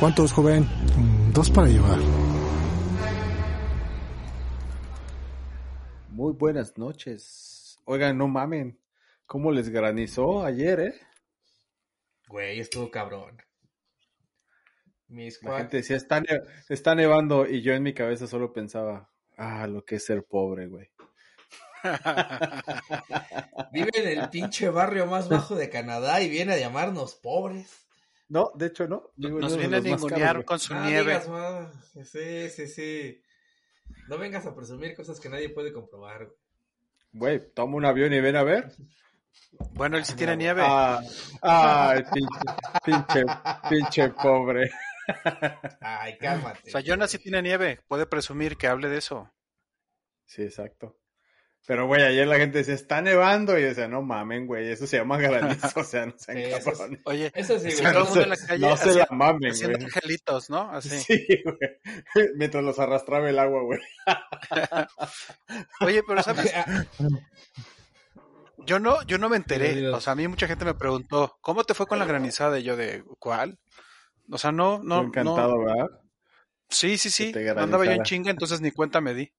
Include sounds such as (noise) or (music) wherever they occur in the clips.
¿Cuántos, joven? Dos para llevar. Muy buenas noches. Oigan, no mamen. ¿Cómo les granizó ayer, eh? Güey, estuvo cabrón. Mis La gente decía, está, ne- está nevando y yo en mi cabeza solo pensaba, ah, lo que es ser pobre, güey. (laughs) Vive en el pinche barrio más bajo de Canadá y viene a llamarnos pobres. No, de hecho no. Vivo en Nos viene a ningunear con su No nieve. digas. Sí, sí, sí. No vengas a presumir cosas que nadie puede comprobar. güey. Toma un avión y ven a ver. Bueno, él sí tiene nieve. Ah, ay, pinche, pinche, pinche pobre. Ay, cálmate. O sea, Jonas sí tiene nieve. Puede presumir que hable de eso. Sí, exacto. Pero, güey, ayer la gente decía, está nevando. Y yo decía, no mamen, güey, eso se llama granizo. (laughs) O sea, no sean Sí, es- cabrones. Oye, Eso sí, güey. todo el No mundo en se, la calle no se la mamen, haciendo güey. angelitos, ¿no? Así. (laughs) Sí, güey. (laughs) Mientras los arrastraba el agua, güey. Oye, pero ¿sabes? Yo no, yo no me enteré. O sea, a mí mucha gente me preguntó, ¿cómo te fue con la granizada? Y yo de, ¿cuál? O sea, no, no, Yo encantado, no. ¿verdad? Sí, sí, sí. Andaba yo en chinga, entonces ni cuenta me di.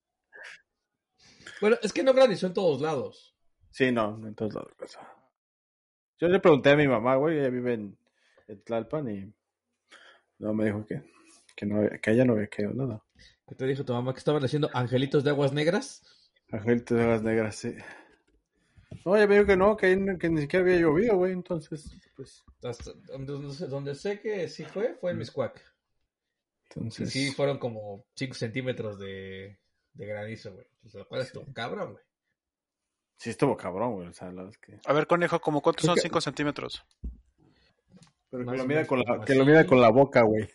Bueno, es que no granizó en todos lados. Sí, no, en todos lados. pues. Yo le pregunté a mi mamá, güey, ella vive en, en Tlalpan y no me dijo que, que, no, había- que ella no había caído nada. ¿Qué te dijo tu mamá que estaban haciendo angelitos de aguas negras? Angelitos de las negras, sí. No, me dijo que no, que, que ni siquiera había llovido, güey, entonces, pues, Hasta donde, donde sé- que sí fue, fue en Miscuac. Y entonces... sí, fueron como 5 centímetros de, de granizo, güey. Sea, lo cual estuvo cabrón, güey. Sí estuvo cabrón, güey, o sea, la es que... A ver, conejo, ¿como cuántos son que- 5 centímetros? Pero que lo mida con la, que lo mida con la boca, güey.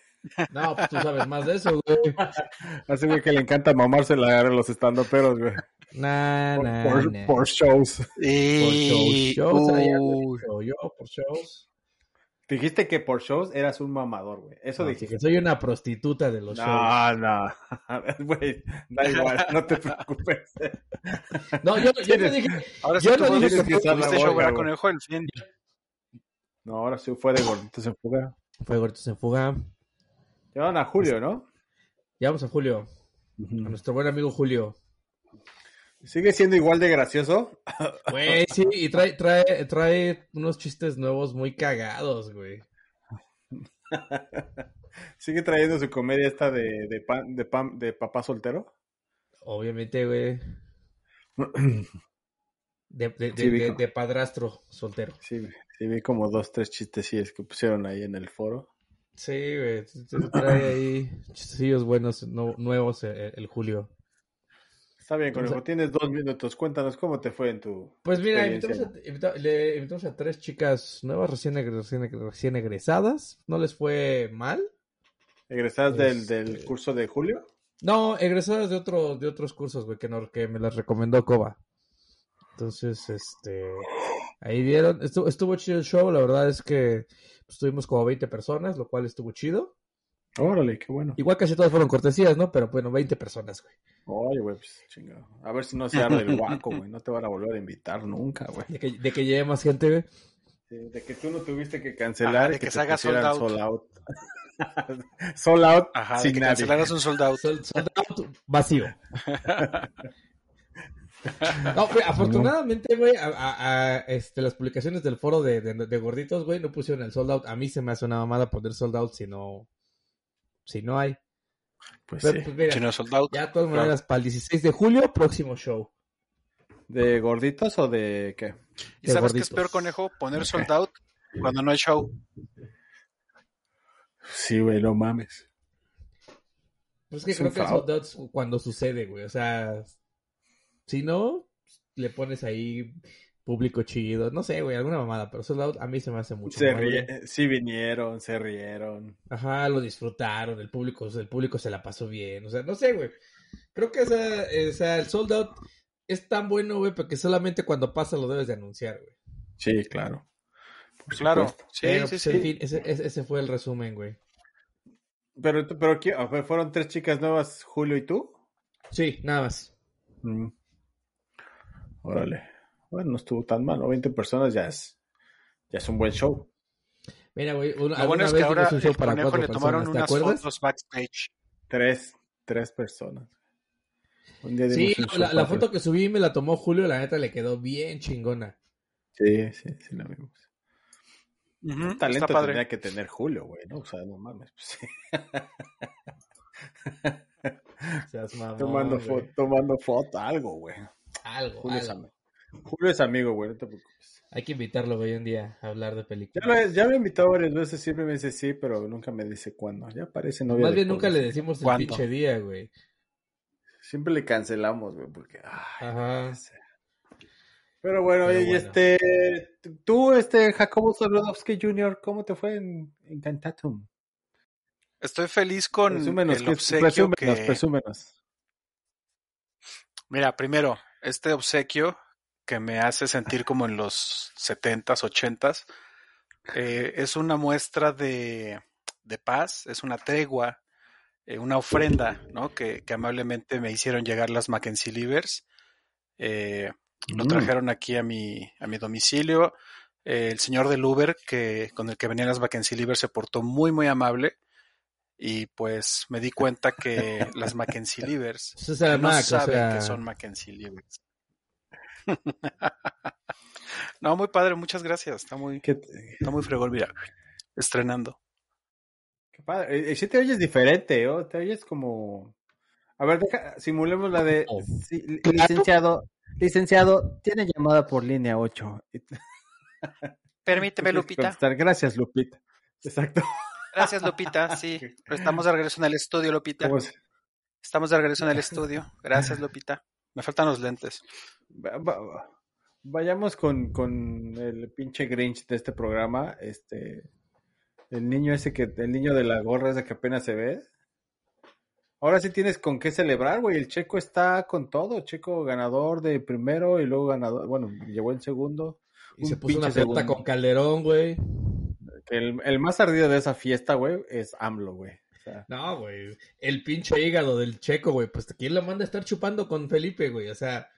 No, pues tú sabes más de eso, güey. (laughs) Así, güey, que le encanta mamarse la a los estandoperos, güey. Nah, Por, nah, por- nah. por shows. Por shows, dicho yo, por shows. Dijiste que por shows eras un mamador, güey. Eso No, dijiste. que soy una prostituta de los shows. No, no. Güey, da igual, (laughs) no te preocupes. No, yo, yo no dije. Ahora sí Yo tú no fue- dije que usar la show, boca, ¿verdad, güey. conejo? El fin. No, ahora sí fue de gorditos en fuga. Fue Gordos en Fuga. Llevan a Julio, ¿no? Ya vamos a Julio. A nuestro buen amigo Julio. Sigue siendo igual de gracioso. Güey, sí, y trae, trae, trae unos chistes nuevos muy cagados, güey. (laughs) Sigue trayendo su comedia esta de, de, pan, de, pan, de papá soltero. Obviamente, güey. (clears throat) De, de, Sí, de, padrastro soltero. Sí, sí, vi como dos, tres chistecillos que pusieron ahí en el foro. Sí, güey. Trae ahí chistecillos buenos, no- nuevos el, el Julio. Está bien, conejo, sea- tienes dos minutos. Cuéntanos cómo te fue en tu. Pues mira, invitamos a, invita- le invitamos a tres chicas nuevas, recién, recién, egre- recién egresadas. No les fue mal. ¿Egresadas del, Este- del curso de Julio? No, egresadas de, otro, de otros cursos, güey, que, no- que me las recomendó Coba. Entonces, este, ahí dieron, estuvo, estuvo chido el show, la verdad es que pues, tuvimos como 20 personas, lo cual estuvo chido. Órale, qué bueno. Igual casi todas fueron cortesías, ¿no? Pero bueno, 20 personas, güey. Oye, güey, pues chingado. A ver si no se arde el guaco, güey. No te van a volver a invitar nunca, güey. De que, de que llegue más gente, güey. De que tú no tuviste que cancelar Ajá, y de que, que se haga sold sold out. (laughs) sold out Ajá, de sin que nadie. cancelaras un. Sold- sold out vacío. (laughs) No, güey, afortunadamente, güey, a, a- a, este, las publicaciones del foro de, de, de gorditos, güey, no pusieron el sold out. A mí se me hace una mamada poner sold out si no, si no hay. Pues Pero, sí. pues, mira, Si no es sold out. ya de todas maneras, para el 16 de julio, próximo show. ¿De gorditos o de qué? ¿Y de sabes qué es peor, conejo? Poner sold out cuando no hay show. Sí, güey, no mames. Pues es que Es creo que sold out es cuando sucede, güey. O sea, si no, le pones ahí público chido. No sé, güey, alguna mamada, pero sold out a mí se me hace mucho. Se Sí vinieron, se rieron. Ajá, lo disfrutaron, el público, el público se la pasó bien, o sea, no sé, güey. Creo que esa, o sea, el sold out es tan bueno, güey, porque solamente cuando pasa lo debes de anunciar, güey. Sí, claro. Por Claro. supuesto. Sí, Pero, sí, pues, sí. en fin, ese, ese, ese fue el resumen, güey. Pero, pero, ¿quién- a ver, fueron tres chicas nuevas, Julio y tú. Sí, nada más. Mm. Órale. Bueno, no estuvo tan mal, ¿no? 20 personas ya es, ya es un buen show. Mira, güey, una, Lo bueno es que ahora dimos un show el para conejo le tomaron personas, ¿te unas acuerdas? fotos backstage. Tres, tres personas. Un día Sí, la, foto que subí me la tomó Julio, la neta le quedó bien chingona. Sí, sí, sí, la vimos. Talento está padre. tendría que tener Julio, güey, ¿no? O sea, no mames. pues, sí. (laughs) Seas mamón, tomando, foto, tomando foto, algo, güey. Algo, Julio algo. Julio es amigo, güey, no te preocupes. Hay que invitarlo, güey, un día a hablar de Ya películas. lo, ya lo he invitado varias veces, siempre me dice sí, pero nunca me dice cuándo. Ya parece novia. Más bien nunca le decimos el ¿Cuándo? pinche día, güey. Siempre le cancelamos, güey, porque. ay, Ajá. no sé. Pero bueno, Pero y bueno. este. Tú, este, Jacobo Zabludowski Jr., ¿cómo te fue en, en Cantatum? Estoy feliz con Presúmenos, el obsequio presúmenos, que... presúmenos. Mira, primero, este obsequio que me hace sentir como en los 70s, 80s, eh, es una muestra de, de paz, es una tregua, eh, una ofrenda, ¿no? Que, que amablemente me hicieron llegar las Mackenzie Livers. Eh, lo Mm. trajeron aquí a mi, a mi domicilio. Eh, el señor del Uber, que, con el que venían las Mackenzie Livers, se portó muy, muy amable. Y pues me di cuenta que las Mackenzie (laughs) Livers no Mac, o saben sea, que son Mackenzie Livers. (laughs) no, muy padre, muchas gracias. Está muy, ¿Qué, está muy fregón, mira. Estrenando. qué padre. Eh, eh, sí te oyes diferente, ¿oh? Te oyes como. A ver, deja, simulemos la de. Oh. sí, licenciado, licenciado, tiene llamada por línea 8. (laughs) Permíteme, Lupita. Gracias, Lupita. Exacto. Gracias, Lupita. (laughs) Sí, estamos de regreso en el estudio, Lupita. ¿Cómo se- Estamos de regreso en el estudio. Gracias, Lupita. Me faltan los lentes. Va- va- va- Vayamos con, con el pinche Grinch de este programa. Este. El niño ese que. El niño de la gorra ese que apenas se ve. Ahora sí tienes con qué celebrar, güey. El Checo está con todo. Checo ganador de primero y luego ganador. Bueno, llevó el segundo. y se puso una pelota con Calderón, güey. El, el más ardido de esa fiesta, güey, es AMLO, güey. Sea, No, güey. El pinche hígado del checo, güey. Pues quién lo manda a estar chupando con Felipe, güey. O sea,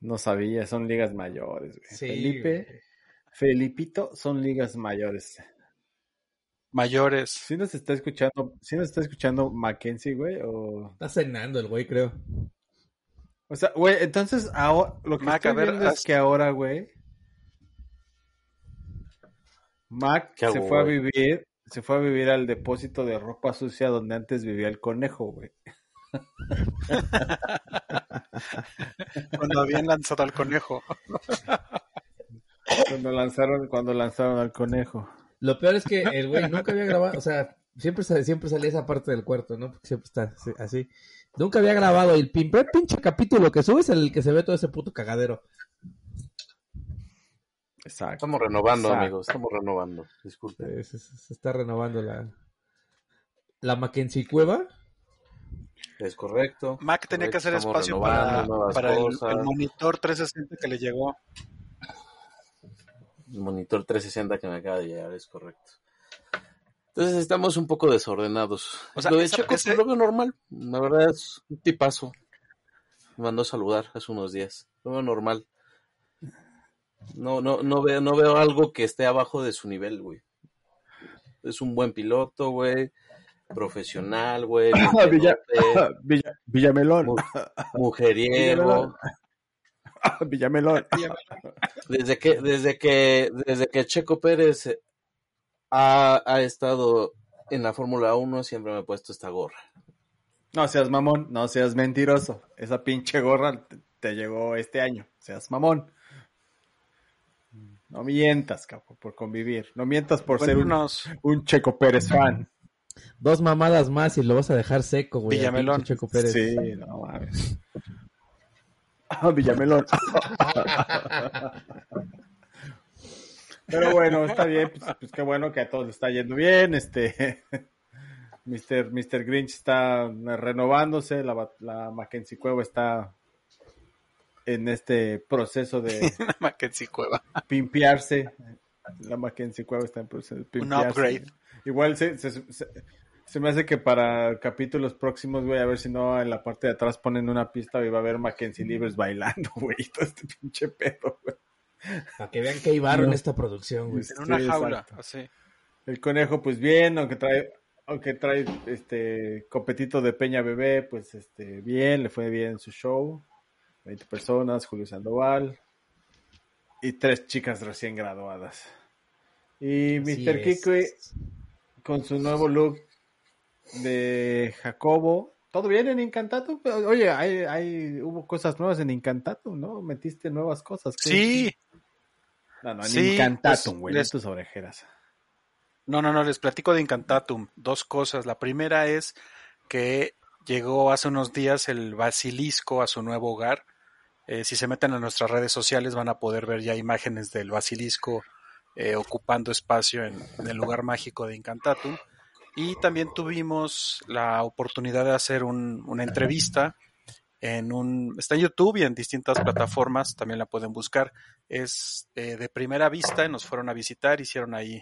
no sabía, son ligas mayores, güey. sí. Felipe, güey. Felipito son ligas mayores. Mayores. Si nos está escuchando, si nos está escuchando Mackenzie, güey, o... Está cenando el güey, creo. O sea, güey, entonces ahora, lo que Mac, estoy a ver, viendo es que ahora, güey, Mac ¿Qué se fue a vivir, se fue a vivir al depósito de ropa sucia donde antes vivía el conejo, güey. (laughs) Cuando habían lanzado al conejo. Cuando lanzaron, cuando lanzaron al conejo. Lo peor es que el güey nunca había grabado, o sea, siempre, siempre salía esa parte del cuarto, ¿no? Porque siempre está así-. Nunca había grabado el primer pinche capítulo que subes, el que se ve todo ese puto cagadero. Exacto. Estamos renovando, Exacto. amigos. Estamos renovando. Disculpe. Se, se- se está renovando la, la Mackenzie Cueva. Es correcto. Mac tenía que hacer Estamos espacio para, para el, el monitor 360 que le llegó. El monitor 360 que me acaba de llegar, es correcto. Entonces estamos un poco desordenados. O sea, lo de esa- Checo ese- lo veo normal. La verdad es un tipazo. Me mandó a saludar hace unos días. Lo veo normal. No, no, no veo, no veo algo que esté abajo de su nivel, güey. Es un buen piloto, güey. Profesional, güey. (laughs) Villa- Villa- Villamelón. Mu- mujeriego. (laughs) Villamelón. Desde que, desde que, desde que Checo Pérez ha, ha estado en la Fórmula 1, siempre me he puesto esta gorra. No seas mamón, no seas mentiroso. Esa pinche gorra te, te llegó este año. Seas mamón. No mientas, capo, por convivir. No mientas por ser un, Cuéntanos, un Checo Pérez fan. Dos mamadas más y lo vas a dejar seco, güey. Villamelón. Checo Pérez. Sí, no mames. Ah, Villamelón. Pero bueno, está bien, pues, pues qué bueno que a todos les está yendo bien. Este (laughs) Mr. Mr. Grinch está renovándose, la, la Mackenzie Cueva está en este proceso de (laughs) Mackenzie Cueva. pimpearse. La Mackenzie Cueva está en proceso de Un pimpearse. upgrade. Igual se, se, se- Se me hace que para capítulos próximos, güey, a ver si no en la parte de atrás ponen una pista y va a haber Mackenzie Libres bailando, güey, todo este pinche pedo, güey. Para que vean que hay en esta producción, güey. En una Sí, jaula, exacto. así. El conejo, pues bien, aunque trae, aunque trae este copetito de Peña Bebé, pues este, bien, le fue bien su show. 20 personas, Julio Sandoval. Y tres chicas recién graduadas. Y Así Mr. Kikwe con su nuevo look de Jacobo. ¿Todo bien en Incantato? Oye, hay, hay, hubo cosas nuevas en Incantato, ¿no? Metiste nuevas cosas. ¿qué? Sí, No, no, en Sí, Incantatum, pues, güey, les- no tus orejeras. No, no, no, les platico de Incantatum. Dos cosas. La primera es que llegó hace unos días el basilisco a su nuevo hogar. Eh, si se meten a nuestras redes sociales van a poder ver ya imágenes del basilisco eh, ocupando espacio en, el lugar mágico de Incantatum. Y también tuvimos la oportunidad de hacer un- una entrevista en un está en YouTube y en distintas plataformas también la pueden buscar es eh, de primera vista nos fueron a visitar hicieron ahí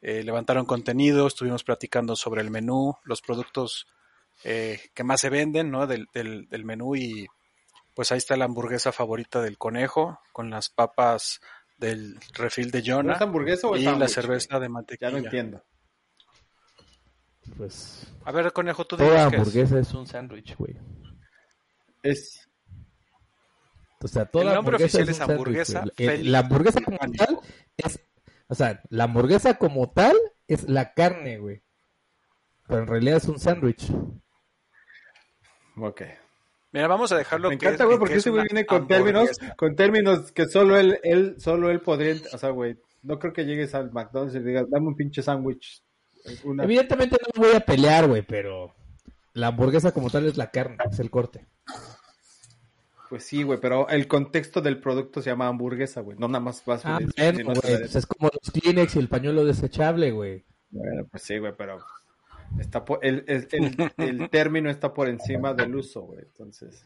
levantaron contenido, estuvimos platicando sobre el menú, los productos que más se venden, ¿no? Del, del, del menú y pues ahí está la hamburguesa favorita del conejo con las papas del refil de ¿No Jonah es hamburguesa o es y la cerveza de mantequilla. Ya no entiendo. Pues A ver, conejo, tú toda dices qué es? hamburguesa es un sándwich, güey. Es O sea, toda El nombre hamburguesa oficial es hamburguesa La hamburguesa como tal es, o sea, la hamburguesa como tal es la carne, güey. Pero en realidad es un sándwich. ok. Mira, vamos a dejarlo Me que encanta, güey, que porque es ese güey viene con términos, con términos que solo él, él, solo él podría, o sea, güey, no creo que llegues al McDonald's y le digas, dame un pinche sándwich. Una- Evidentemente no me voy a pelear, güey, pero la hamburguesa como tal es la carne, es el corte. Pues sí, güey, pero el contexto del producto se llama hamburguesa, güey, no nada más vas Ah, sino bueno, la- pues es como los Kleenex y el pañuelo desechable, güey. Bueno, pues sí, güey, pero está por, el, el, el, (laughs) el término está por encima del uso, güey, entonces,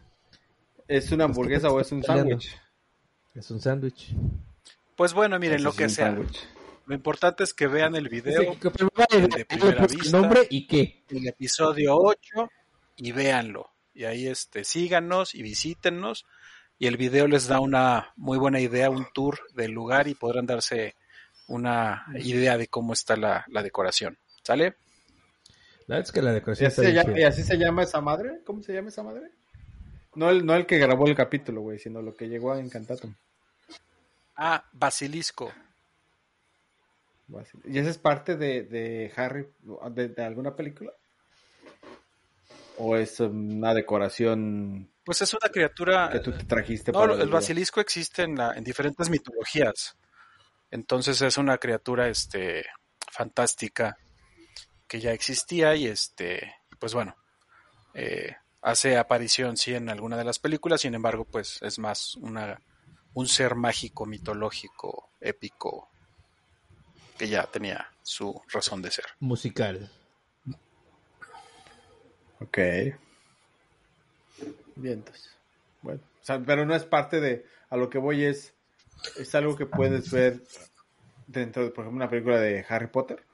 ¿es una hamburguesa o es un sándwich? Es un sándwich. Pues bueno, miren, lo que es un sea. sándwich. Lo importante es que vean el video, Sí, que- pero vale, de primera el vista. nombre y qué. el episodio 8 y véanlo. Y ahí este, síganos y visítennos. Y el video les da una muy buena idea, un tour del lugar y podrán darse una idea de cómo está la, la decoración. ¿Sale? La verdad es que la ¿Y decoración está bien llama, y así se llama esa madre? ¿Cómo se llama esa madre? No el, no el que grabó el capítulo, güey, sino lo que llegó a Encantatum. Ah, Basilisco. ¿Y esa es parte de, de Harry, de, de alguna película? ¿O es una decoración Pues es una criatura. que tú te trajiste No, para el basilisco existe en, la, en diferentes mitologías. Entonces es una criatura este, fantástica que ya existía y este, pues bueno, eh, hace aparición sí en alguna de las películas, sin embargo, pues es más una, un ser mágico, mitológico, épico, que ya tenía su razón de ser. Musical. Ok. Vientos. Bueno, o sea, pero no es parte de, a lo que voy es, es algo que puedes ver dentro de, por ejemplo, una película de Harry Potter.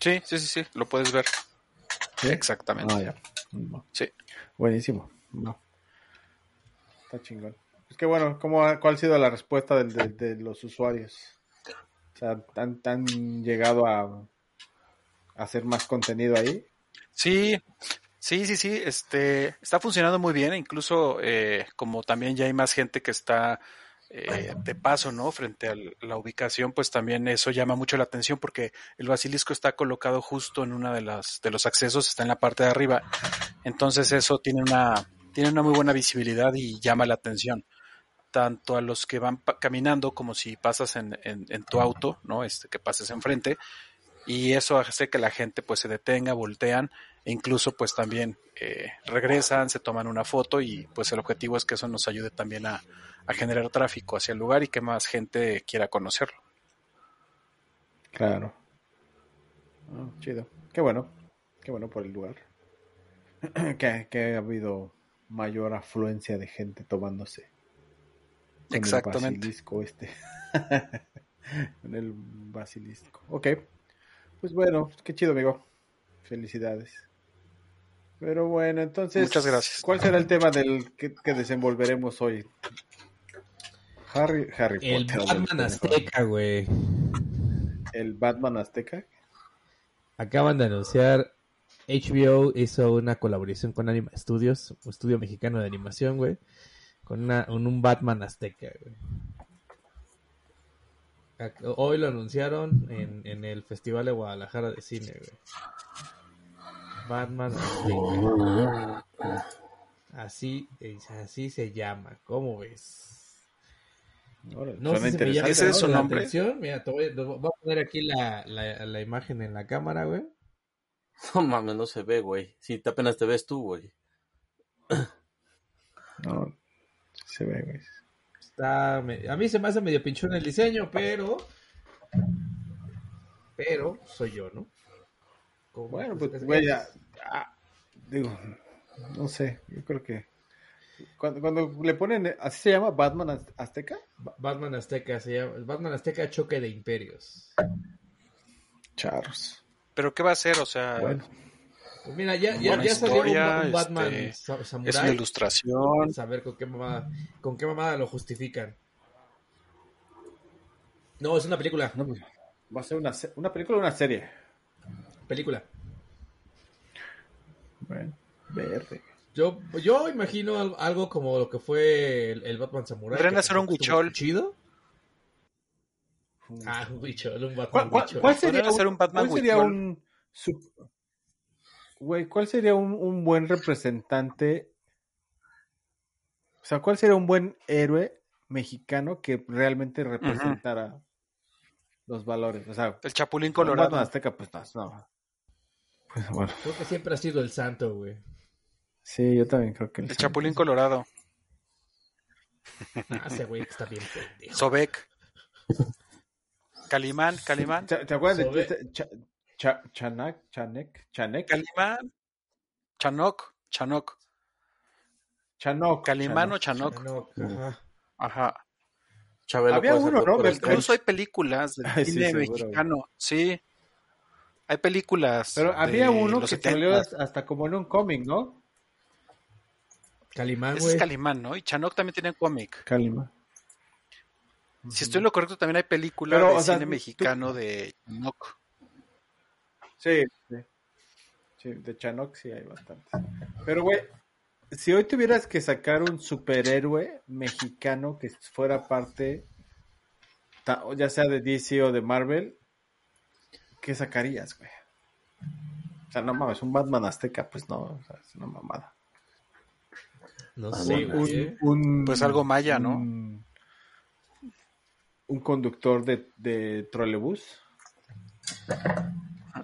Sí, sí, sí, sí, lo puedes ver. Exactamente. Ah, ya. No. Sí. Buenísimo. No. Está chingón. Es que bueno, ¿cómo, ha- ¿cuál ha sido la respuesta del- de, de los usuarios? O sea, ¿han, han llegado a, a hacer más contenido ahí? Sí, sí, sí, sí, este, está funcionando muy bien, incluso eh, como también ya hay más gente que está eh, de paso, ¿no? Frente a la ubicación, pues también eso llama mucho la atención porque el basilisco está colocado justo en una de las de los accesos, está en la parte de arriba, entonces eso tiene una tiene una muy buena visibilidad y llama la atención tanto a los que van caminando como si pasas en, en, en tu auto, ¿no? Este, que pases enfrente y eso hace que la gente pues se detenga, voltean e incluso pues también eh, regresan, se toman una foto y pues el objetivo es que eso nos ayude también a, a generar tráfico hacia el lugar y que más gente quiera conocerlo. Claro. Ah, chido. Qué bueno. Qué bueno por el lugar. (clears throat) que, que ha habido mayor afluencia de gente tomándose. con Exactamente. El basilisco este. (laughs) en el basilisco. Ok. Pues bueno, qué chido, amigo. Felicidades. Pero bueno, entonces. Muchas gracias. ¿Cuál será el tema del que, que desenvolveremos hoy? Harry, Harry El Potter. Batman Azteca, güey. El Batman Azteca. Acaban de anunciar. HBO hizo una colaboración con Anima Studios, un estudio mexicano de animación, güey. Con una, un, un Batman Azteca, güey. Hoy lo anunciaron en, en el Festival de Guadalajara de Cine, güey. Batman Azteca. (laughs) Así, así se llama. ¿Cómo ves? No sé si me llama interesante, ¿Ese es su la nombre? atención. Mira, te voy, te voy a poner aquí la, la, la imagen en la cámara, güey. (laughs) No mames, no se ve, güey. Si te apenas te ves tú, güey. No, se ve, güey. Está, me- a mí se me hace medio pinchón el diseño, pero. Pero soy yo, ¿no? Como- Bueno, es- pues, es- güey, ya, ah, digo, no sé, yo creo que cuando, cuando le ponen, así se llama Batman Az- Azteca, Ba- Batman Azteca se llama. Batman Azteca Choque de Imperios. charros. Pero ¿qué va a ser? O sea, Bueno, Pues mira, ya, ya, ya salió un, historia, un Batman este, sa- es samurai. una ilustración. Saber con qué mamada, con qué mamada lo justifican. No, es una película. no, pues, va a ser una, una película o una serie. Película. Bueno, verde. Yo, yo imagino al- algo como lo que fue el, el Batman Samurai. Podrían que hacer un huichol. Chido. Ah, un huichol, un Batman ¿Cuál, cuál- huichol. cuál sería, hacer un Batman cuál sería Huichol. un su- güey, cuál sería un, un buen representante? O sea, ¿cuál sería un buen héroe mexicano que realmente representara los valores? O sea, El Chapulín un Batman Colorado. Azteca, pues no, no. Pues bueno, Creo que siempre ha sido el santo, güey. Sí, yo también creo que El Chapulín Colorado. Ah, ese güey está bien pendejo. Sobek. Calimán, Calimán. ¿Te, te acuerdas de este Cha- Chanak, Chanek, Chanek, Calimán. Chanok. Chanok. Chanok, Calimán o Chanok. Chanok. No, ajá. Ajá. Chabelo Había uno, ¿no? Strange. Incluso hay películas de Ay, sí, cine seguro, mexicano. Sí. Hay películas. Pero había uno que 70. salió hasta como en un cómic, ¿no? Calimán, Ese es Calimán, ¿no? Y Chanok también tiene cómic. Calima. Si estoy en lo correcto, también hay películas Pero, de o sea, cine tú- mexicano de Chanok. Sí, sí. Sí, de Chanok sí hay bastantes. Pero, güey, si hoy tuvieras que sacar un superhéroe mexicano que fuera parte, ya sea de DC o de Marvel, ¿qué sacarías, güey? O sea, no mames, un Batman azteca, pues no, o sea, es una mamada. No sé, Un-. ¿eh? un- Pues algo maya, ¿no? Un, un conductor de, de trolebús.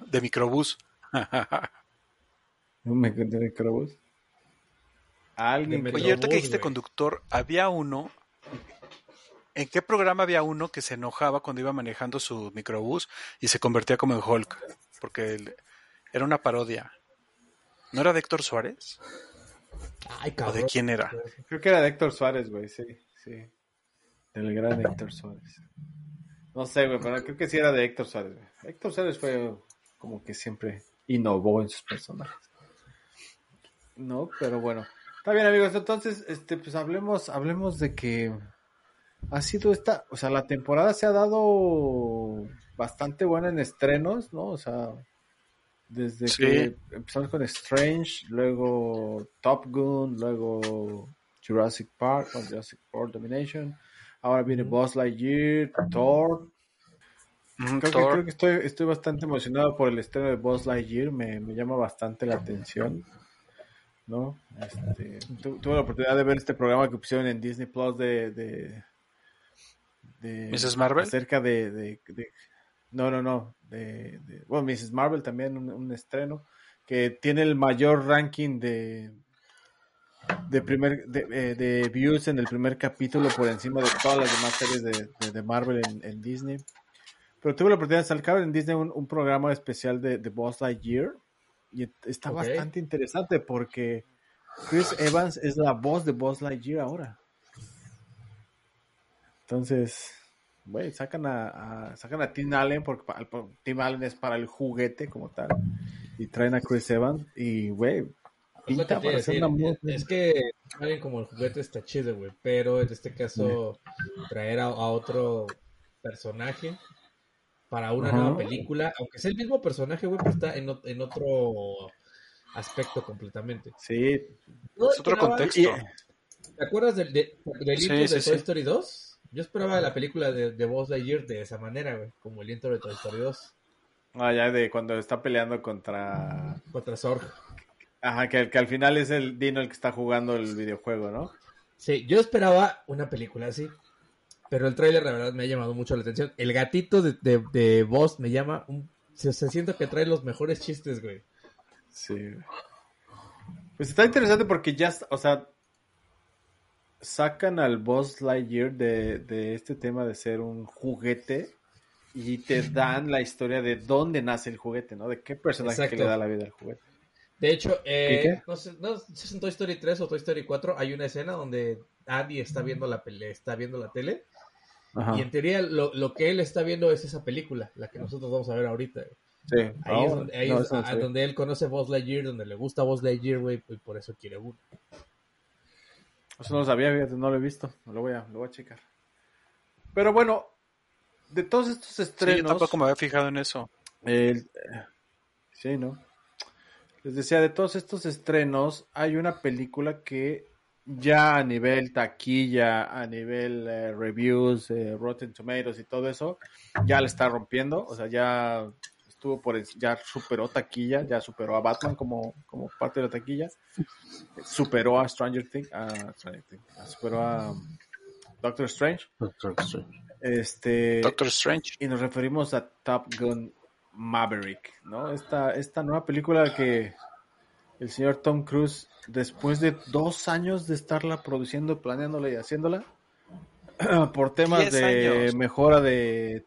De microbús. (laughs) De microbús. Alguien Oye, ahorita que dijiste conductor, había uno. ¿En qué programa había uno que se enojaba cuando iba manejando su microbús y se convertía como en Hulk? Porque él- era una parodia. ¿No era de Héctor Suárez? Ay, ¿O de quién era? Creo que era de Héctor Suárez, güey, sí, sí. Del gran Héctor Suárez. No sé, güey, pero creo que sí era de Héctor Suárez, güey. Héctor Suárez fue como que siempre innovó en sus personajes. No, pero bueno. Está bien, amigos, entonces, este, pues hablemos, hablemos de que ha sido esta, o sea, la temporada se ha dado bastante buena en estrenos, ¿no? O sea, desde Sí. que empezamos con Strange, luego Top Gun, luego Jurassic Park, o Jurassic World Domination, ahora viene Buzz Lightyear, Thor. Creo que, creo que estoy, estoy bastante emocionado por el estreno de Buzz Lightyear, me, me llama bastante la atención. ¿No? Este, tu- tuve la oportunidad de ver este programa que pusieron en Disney Plus de, de, de- ¿Mrs. Marvel? acerca de, de- de- no no no de, de- bueno Mrs. Marvel también un, un estreno que tiene el mayor ranking de de primer de, eh, de views en el primer capítulo por encima de todas las demás series de, Marvel en, en Disney pero tuve la oportunidad de sacar en Disney un, un programa especial de, de Buzz Lightyear y está bastante interesante porque Chris Evans es la voz de Buzz Lightyear ahora. Entonces, güey, sacan a, a- sacan a Tim Allen, porque pa- Tim Allen es para el juguete como tal, y traen a Chris Evans, y güey, Es que pinta para una Es alguien como el juguete está chido, güey. Pero en este caso, traer a, a otro personaje para una nueva película, aunque sea el mismo personaje, güey, pero está en, otro aspecto completamente. Sí, Es otro contexto. y- ¿Te acuerdas del, de- del Sí, intro sí, de sí. Toy Story 2? Yo esperaba la película de, de Buzz Lightyear de esa manera, güey, como el intro de Toy Story 2 ah, ya de cuando está peleando contra... contra Zorg. Ajá, que, que al final es el Dino el que está jugando el videojuego, ¿no? Sí, yo esperaba una película así, pero el tráiler la verdad me ha llamado mucho la atención. El gatito de, de, de Buzz me llama un... Se, se siento que trae los mejores chistes, güey. Sí. Pues está interesante porque ya, o sea, sacan al Buzz Lightyear de, de este tema de ser un juguete y te (laughs) dan la historia de dónde nace el juguete, ¿no? De qué personaje que le da la vida al juguete. De hecho, eh, no, sé, no sé si en Toy Story 3 o Toy Story 4 hay una escena donde Andy está viendo la, pele- está viendo la tele Ajá. y en teoría lo, lo que él está viendo es esa película, la que nosotros vamos a ver ahorita. Sí. Ahí es, No, donde, ahí no, es no donde él conoce a Buzz Lightyear, donde le gusta a Buzz Lightyear, güey, y por eso quiere uno. Eso no lo sabía, no lo he visto. Lo voy a, lo voy a checar. Pero bueno, de todos estos Sí, yo estrenos. tampoco me había fijado en eso. El- eh, sí, ¿no? Les decía, de todos estos estrenos, hay una película que ya a nivel taquilla, a nivel eh, reviews, eh, Rotten Tomatoes y todo eso, ya le está rompiendo. O sea, ya estuvo por, el- ya superó taquilla, ya superó a Batman como, como parte de la taquilla, superó a Stranger Things, a Stranger Things, a- superó a um, Doctor Strange. Este, Doctor Strange. y nos referimos a Top Gun Maverick, ¿no? Esta, esta nueva película que el señor Tom Cruise, después de dos años de estarla produciendo, planeándola y haciéndola, (clears throat) por temas de años. mejora de...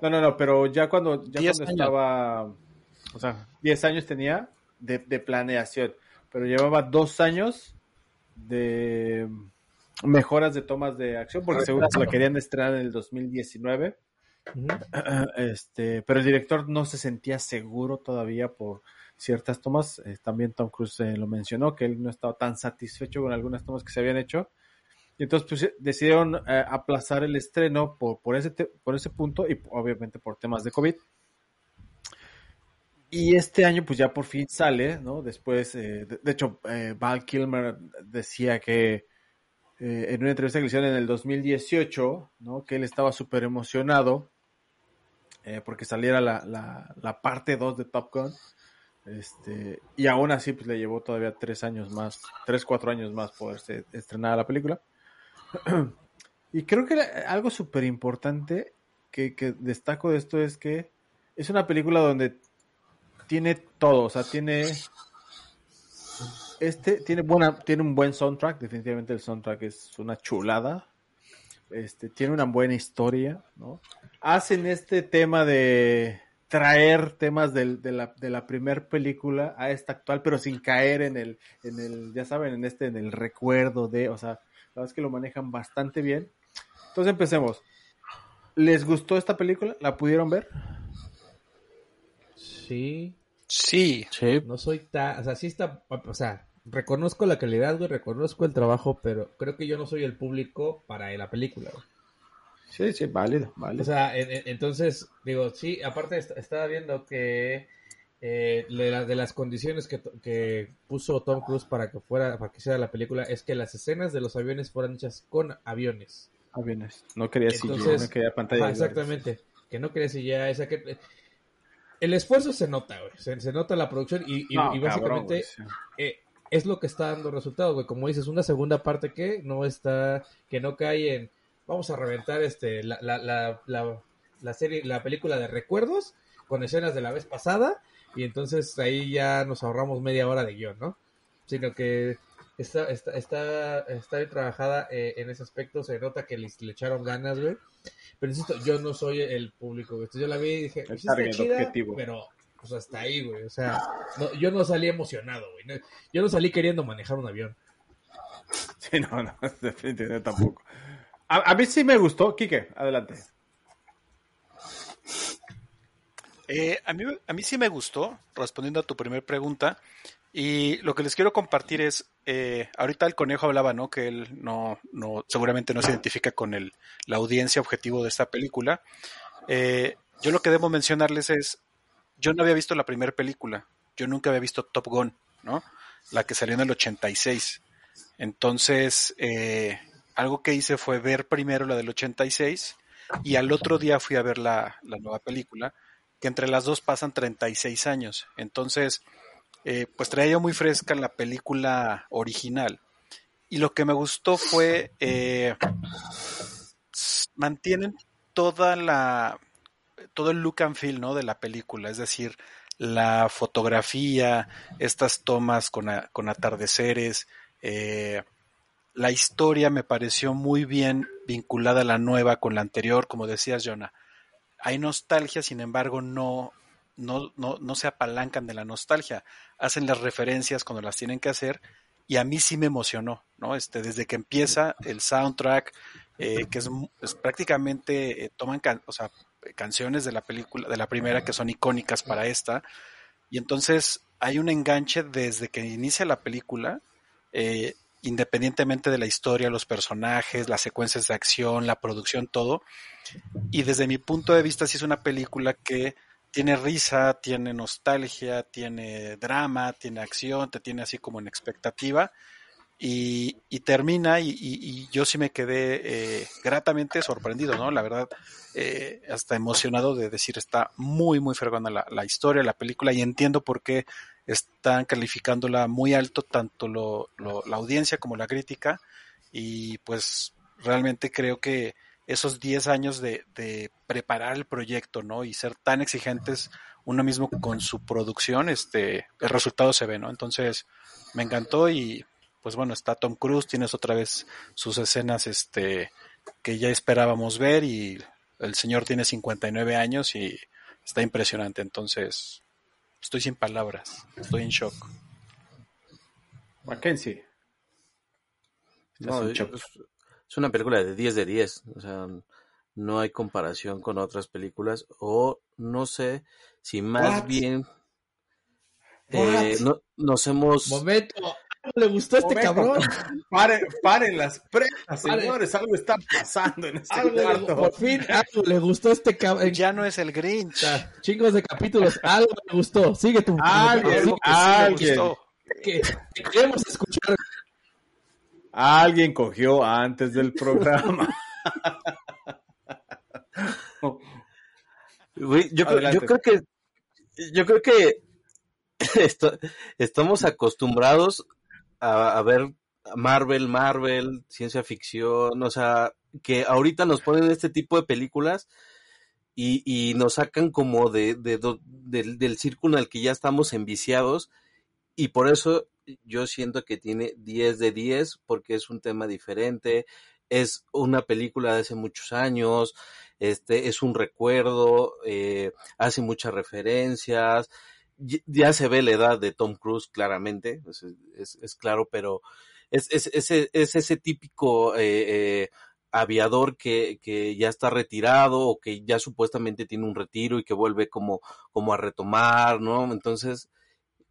No, no, no, pero ya cuando, ya Diez cuando años. estaba, o sea, 10 años tenía de, de planeación, pero llevaba dos años de mejoras de tomas de acción, porque seguro se la querían estrenar en el 2019. Ujú. Este, pero el director no se sentía seguro todavía por ciertas tomas. Eh, también Tom Cruise eh, lo mencionó, que él no estaba tan satisfecho con algunas tomas que se habían hecho. Y entonces pues, decidieron eh, aplazar el estreno por, por, ese por ese punto y obviamente por temas de COVID. Y este año pues ya por fin sale, ¿no? Después, eh, de, hecho, eh, Val Kilmer decía que eh, en una entrevista que le hicieron en el 2018, ¿no? Que él estaba súper emocionado porque saliera la, la, la parte 2 de Top Gun. Este, y aún así, pues le llevó todavía tres años más, tres, cuatro años más poderse estrenar la película. Y creo que algo súper importante que, destaco de esto es que es una película donde tiene todo, o sea, tiene este tiene buena tiene un buen soundtrack, definitivamente el soundtrack es una chulada. Este tiene una buena historia, ¿no? Hacen este tema de traer temas de la, de la película a esta actual, pero sin caer en el, en el, ya saben, en este, en el recuerdo de, o sea, la verdad es que lo manejan bastante bien. Entonces empecemos. ¿Les gustó esta película? ¿La pudieron ver? Sí, Sí. Sí, no soy tan, o sea, sí está, o sea, reconozco la calidad, güey, reconozco el trabajo, pero creo que yo no soy el público para la película, güey. Sí, sí, válido, O válido. sea, en- en- entonces, digo, sí, aparte est- estaba viendo que eh, de, la- de las condiciones que, que puso Tom Cruise para que fuera, para que hiciera la película, es que las escenas de los aviones fueran hechas con aviones. Aviones. No quería CGI, Entonces, no quería pantalla. Exactamente. Que no quería ya esa que el esfuerzo se nota, güey. Se, se nota la producción y, y- No, y cabrón, básicamente eh, es lo que está dando resultados, güey. Como dices, una segunda parte que no está, que no cae en vamos a reventar este la, la, la, la, la serie, la película de recuerdos con escenas de la vez pasada y entonces ahí ya nos ahorramos media hora de guion, ¿no? Sino que está, está, está, está bien trabajada eh, en ese aspecto, se nota que le, le echaron ganas, güey. Pero insisto, yo no soy el público, güey. Entonces yo la vi y dije, El "Sí está target chida, objetivo. pero pues hasta ahí, güey. O sea, no, yo no salí emocionado, güey. No- yo no salí queriendo manejar un avión. Sí, no, no, (laughs) definitivamente tampoco. A, a mí sí me gustó. Quique, adelante. Eh, a, mí, a sí me gustó, respondiendo a tu primera pregunta. Y lo que les quiero compartir es, eh, ahorita el conejo hablaba, ¿no? Que él no, no, seguramente no se identifica con el, la audiencia objetivo de esta película. Eh, yo lo que debo mencionarles es, yo no había visto la primera película, yo nunca había visto Top Gun, ¿no? La que salió en el 86. Entonces, eh, algo que hice fue ver primero la del 86 y al otro día fui a ver la, la nueva película, que entre las dos pasan 36 años. Entonces, eh, pues traía yo muy fresca la película original. Y lo que me gustó fue, eh, mantienen toda la, todo el look and feel, ¿no? De la película, es decir, la fotografía, estas tomas con, con atardeceres, eh, la historia me pareció muy bien vinculada a la nueva con la anterior, como decías, Jonah. Hay nostalgia, sin embargo, no, no, no, no se apalancan de la nostalgia. Hacen las referencias cuando las tienen que hacer y a mí sí me emocionó, ¿no? Este, desde que empieza el soundtrack, eh, que es, es prácticamente, eh, toman can- o sea, canciones de la película, de la primera que son icónicas para esta, y entonces hay un enganche desde que inicia la película, eh, independientemente de la historia, los personajes, las secuencias de acción, la producción, todo. Y desde mi punto de vista, sí es una película que tiene risa, tiene nostalgia, tiene drama, tiene acción, te tiene así como en expectativa. Y, y termina y, y- y yo sí me quedé eh, gratamente sorprendido, ¿no? La verdad, eh, hasta emocionado de decir, está muy, muy fregona la, la historia, la película, y entiendo por qué están calificándola muy alto, tanto lo, la audiencia como la crítica, y pues realmente creo que esos 10 años de, de preparar el proyecto, ¿no? Y ser tan exigentes uno mismo con su producción, este, el resultado se ve, ¿no? Entonces, me encantó y pues bueno, está Tom Cruise, tienes otra vez sus escenas, este, que ya esperábamos ver y el señor tiene 59 años y está impresionante, entonces estoy sin palabras, estoy en shock. Mackenzie. No, en es, shock. es una película de 10 de 10. O sea, no hay comparación con otras películas. O no sé si más What? bien eh, no, nos hemos... Momento, ¿algo le gustó a este Momento. cabrón? Paren, paren las prendas, Paren. señores. Algo está pasando en este Algo cuarto. por fin algo le gustó a este cabrón. Ya no es el Grinch. Chingos de capítulos, algo le gustó. Sigue tu. Alguien, alguien. gustó. que, que (laughs) queremos escuchar. Alguien cogió antes del programa. (laughs) Yo, creo- Adelante. yo creo que yo creo que (laughs) esto- estamos acostumbrados a, a ver Marvel, Marvel, ciencia ficción, o sea, que ahorita nos ponen este tipo de películas y, y nos sacan como de, de del, del círculo el que ya estamos enviciados y por eso yo siento que tiene 10 de 10 porque es un tema diferente, es una película de hace muchos años, este es un recuerdo, eh, hace muchas referencias, ya se ve la edad de Tom Cruise claramente, es, es- claro, pero es, es ese típico eh, eh, aviador que, que ya está retirado o que ya supuestamente tiene un retiro y que vuelve como, como a retomar, ¿no? Entonces,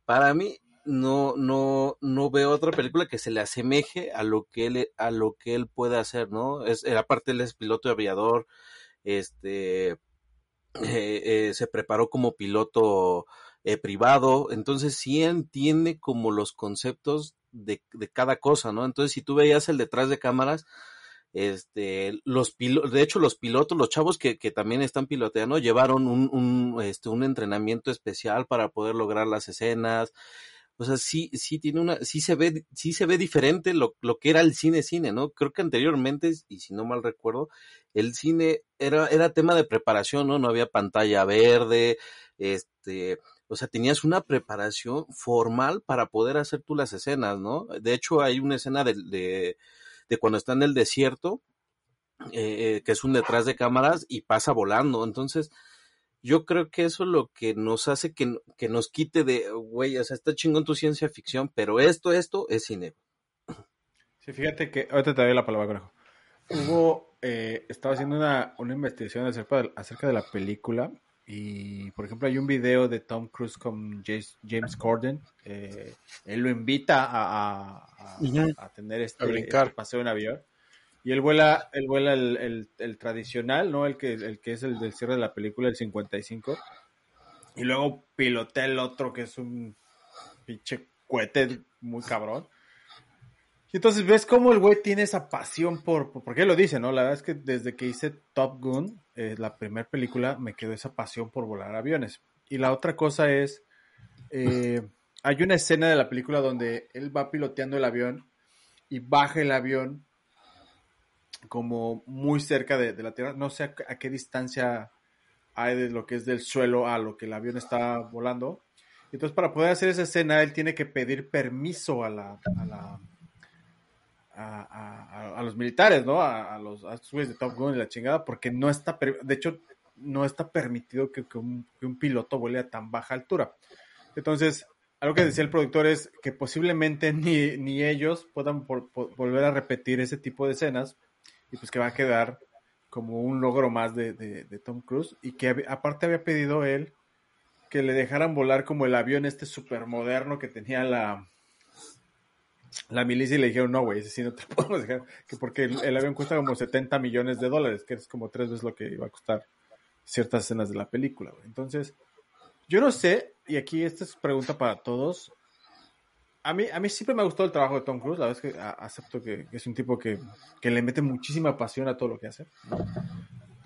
para mí no, no, no veo otra película que se le asemeje a lo que él, a lo que él puede hacer, ¿no? Es, eh, aparte él es piloto de aviador, este, eh, eh, se preparó como piloto eh, privado, entonces sí entiende como los conceptos de, de cada cosa, ¿no? Entonces si tú veías el detrás de cámaras, este, los pilotos, de hecho los pilotos, los chavos que, que también están piloteando, llevaron un, un, este, un entrenamiento especial para poder lograr las escenas, o sea, sí, sí tiene una, sí se ve, sí se ve diferente lo, lo que era el cine cine, ¿no? Creo que anteriormente, y si no mal recuerdo, el cine era, era tema de preparación, ¿no? No había pantalla verde, este, o sea, tenías una preparación formal para poder hacer tú las escenas, ¿no? De hecho, hay una escena de, de, cuando está en el desierto, eh, que es un detrás de cámaras y pasa volando. Entonces, yo creo que eso es lo que nos hace que, que nos quite de, güey, o sea, está chingón tu ciencia ficción, pero esto, esto es cine. Sí, fíjate que. Ahorita te doy la palabra, conejo. hubo, eh, estaba haciendo una, una investigación acerca acerca de la película y, por ejemplo, hay un video de Tom Cruise con James, James Corden. eh, él lo invita a, a- a- tener este, A brincar. este paseo en avión. Y él vuela, él vuela el, el- el tradicional, ¿no? El que, el que es el del cierre de la película, el 55. Y luego pilotea el otro, que es un pinche cohete muy cabrón. Y entonces ves cómo el güey tiene esa pasión por, por- porque él lo dice, ¿no? La verdad es que desde que hice Top Gun, eh, la primera película, me quedó esa pasión por volar aviones. Y la otra cosa es, eh, hay una escena de la película donde él va piloteando el avión y baja el avión como muy cerca de, de la Tierra. No sé a, qué- distancia hay de lo que es del suelo a lo que el avión está volando. Entonces, para poder hacer esa escena, él tiene que pedir permiso a la- a, los militares, ¿no? A, los a de Top Gun y la chingada, porque no está, de hecho, no está permitido que, un, piloto vuele a tan baja altura. Entonces, algo que decía el productor es que posiblemente ni, ni ellos puedan volver a repetir ese tipo de escenas y pues que va a quedar como un logro más de, de- de Tom Cruise y que aparte había pedido él que le dejaran volar como el avión este súper moderno que tenía la, la milicia y le dijeron, no, güey, ese sí no te (laughs) podemos dejar, que porque el, avión cuesta como 70 millones de dólares, que es como tres veces lo que iba a costar ciertas escenas de la película, güey. Entonces, yo no sé, y aquí esta es pregunta para todos. A mí, a mí siempre me ha gustado el trabajo de Tom Cruise, la verdad es que acepto que, que es un tipo que, que le mete muchísima pasión a todo lo que hace.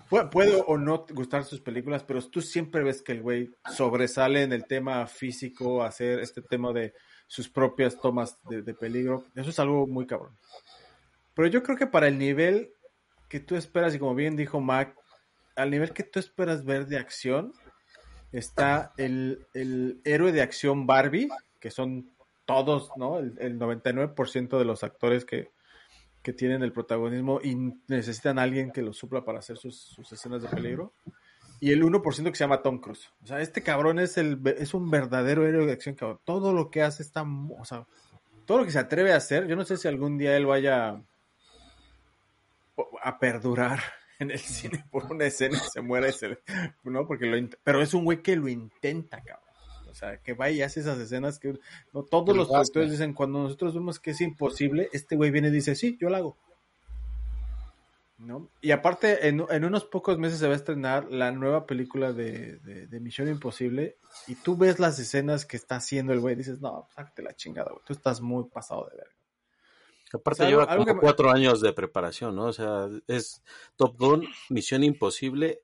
Pu- Puede o no gustar sus películas, pero tú siempre ves que el güey sobresale en el tema físico, hacer este tema de sus propias tomas de, de peligro. Eso es algo muy cabrón. Pero yo creo que para el nivel que tú esperas, y como bien dijo Mac, al nivel que tú esperas ver de acción, está el, el héroe de acción Barbie, que son todos, ¿no? El, el 99% de los actores que, que tienen el protagonismo y necesitan a alguien que los supla para hacer sus, sus escenas de peligro. Y el 1% que se llama Tom Cruise. O sea, este cabrón es, el, es un verdadero héroe de acción, cabrón. Todo lo que hace está... O sea, todo lo que se atreve a hacer, yo no sé si algún día él vaya a perdurar (laughs) en el cine por una escena y se muera y se, ¿no? Porque lo pero es un güey que lo intenta, cabrón. O sea, que va y hace esas escenas que no todos los productores dicen cuando nosotros vemos que es imposible, este güey viene y dice, "Sí, yo lo hago." ¿No? Y aparte, en, en unos pocos meses se va a estrenar la nueva película de, de, de Misión Imposible. Y tú ves las escenas que está haciendo el güey y dices, no, sácate la chingada, güey. Tú estás muy pasado de verga. Aparte O sea, lleva como que cuatro años de preparación, ¿no? O sea, es Top Gun, Misión Imposible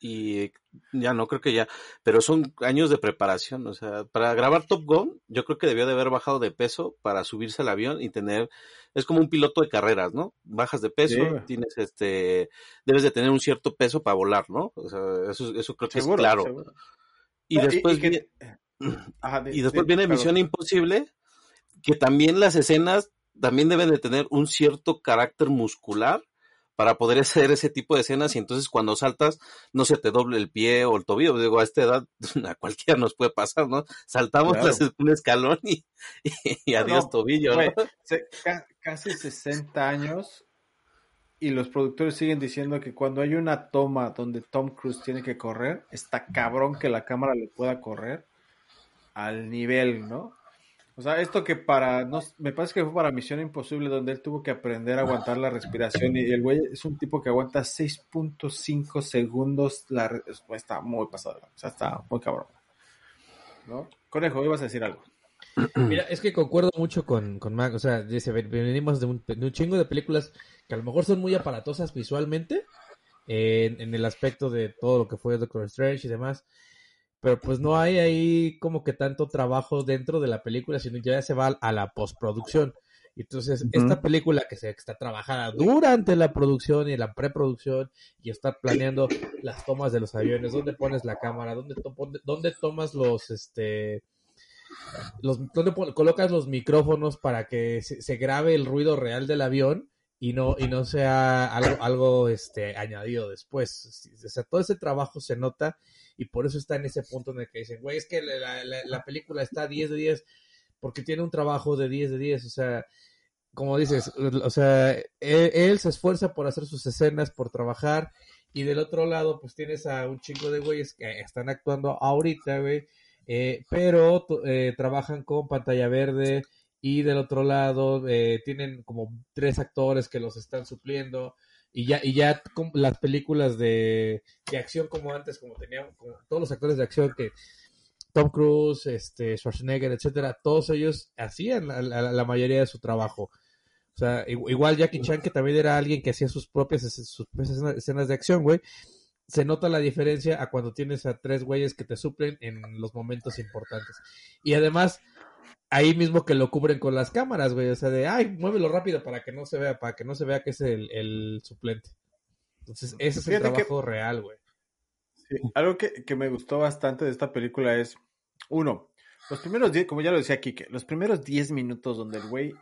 y ya no creo que ya, pero son años de preparación, o sea, para grabar Top Gun yo creo que debió de haber bajado de peso para subirse al avión y tener, es como un piloto de carreras, ¿no? Bajas de peso, Sí, tienes este, debes de tener un cierto peso para volar, ¿no? O sea, eso, eso creo que Seguro, es claro. seguro. Y No, después y que- viene- (clears throat) Ajá, di- y después viene. Misión Imposible, que también las escenas también deben de tener un cierto carácter muscular para poder (laughs) hacer ese tipo de escenas y entonces cuando saltas no se te doble el pie o el tobillo. Digo, a esta edad (laughs) a cualquiera nos puede pasar, ¿no? Saltamos Claro. las- un escalón y, (laughs) adiós no, tobillo, ¿no? Güey, se- ca- casi 60 años y los productores siguen diciendo que cuando hay una toma donde Tom Cruise tiene que correr, está cabrón que la cámara le pueda correr al nivel, ¿no? O sea, esto que para, no, me parece que fue para Misión Imposible donde él tuvo que aprender a aguantar la respiración y el güey es un tipo que aguanta 6.5 segundos, la, está muy pasado, o sea, está muy cabrón. ¿No? Conejo, ibas a decir algo. (clears throat) Mira, es que concuerdo mucho con, con Mac. O sea, dice, ven- venimos de un, de un chingo de películas que a lo mejor son muy aparatosas visualmente, en, en el aspecto de todo lo que fue Doctor Strange y demás. Pero pues no hay ahí como que tanto trabajo dentro de la película, sino ya se va a la postproducción. Y Entonces, esta película que se está trabajada durante la producción y la preproducción y estar planeando las tomas de los aviones, dónde pones la cámara, dónde, to- dónde- tomas los, este, los, dónde colocas los micrófonos para que se, se grabe el ruido real del avión y no, y no sea algo, algo este, añadido después. O sea, todo ese trabajo se nota y por eso está en ese punto en el que dicen, güey, es que la, la- la película está 10 de 10 porque tiene un trabajo de 10 de 10. O sea, como dices, o sea, él, se esfuerza por hacer sus escenas, por trabajar, y del otro lado, pues tienes a un chico de güeyes que están actuando ahorita, güey, eh, pero eh, trabajan con pantalla verde y del otro lado eh, tienen como tres actores que los están supliendo y ya y ya las películas de, de acción como antes, como tenían como todos los actores de acción que Tom Cruise, este Schwarzenegger, etcétera, todos ellos hacían la, la- la mayoría de su trabajo. O sea, igu- igual Jackie Chan, que también era alguien que hacía sus propias, sus propias escenas de acción, güey. Se nota la diferencia a cuando tienes a tres güeyes que te suplen en los momentos importantes. Y además, ahí mismo que lo cubren con las cámaras, güey. O sea, de, ay, muévelo rápido para que no se vea, para que no se vea que es el, el suplente. Entonces, ese es el que- trabajo real, güey. Sí, Algo que, que me gustó bastante de esta película es, uno, los primeros 10, como ya lo decía Kike, los primeros 10 minutos donde el güey,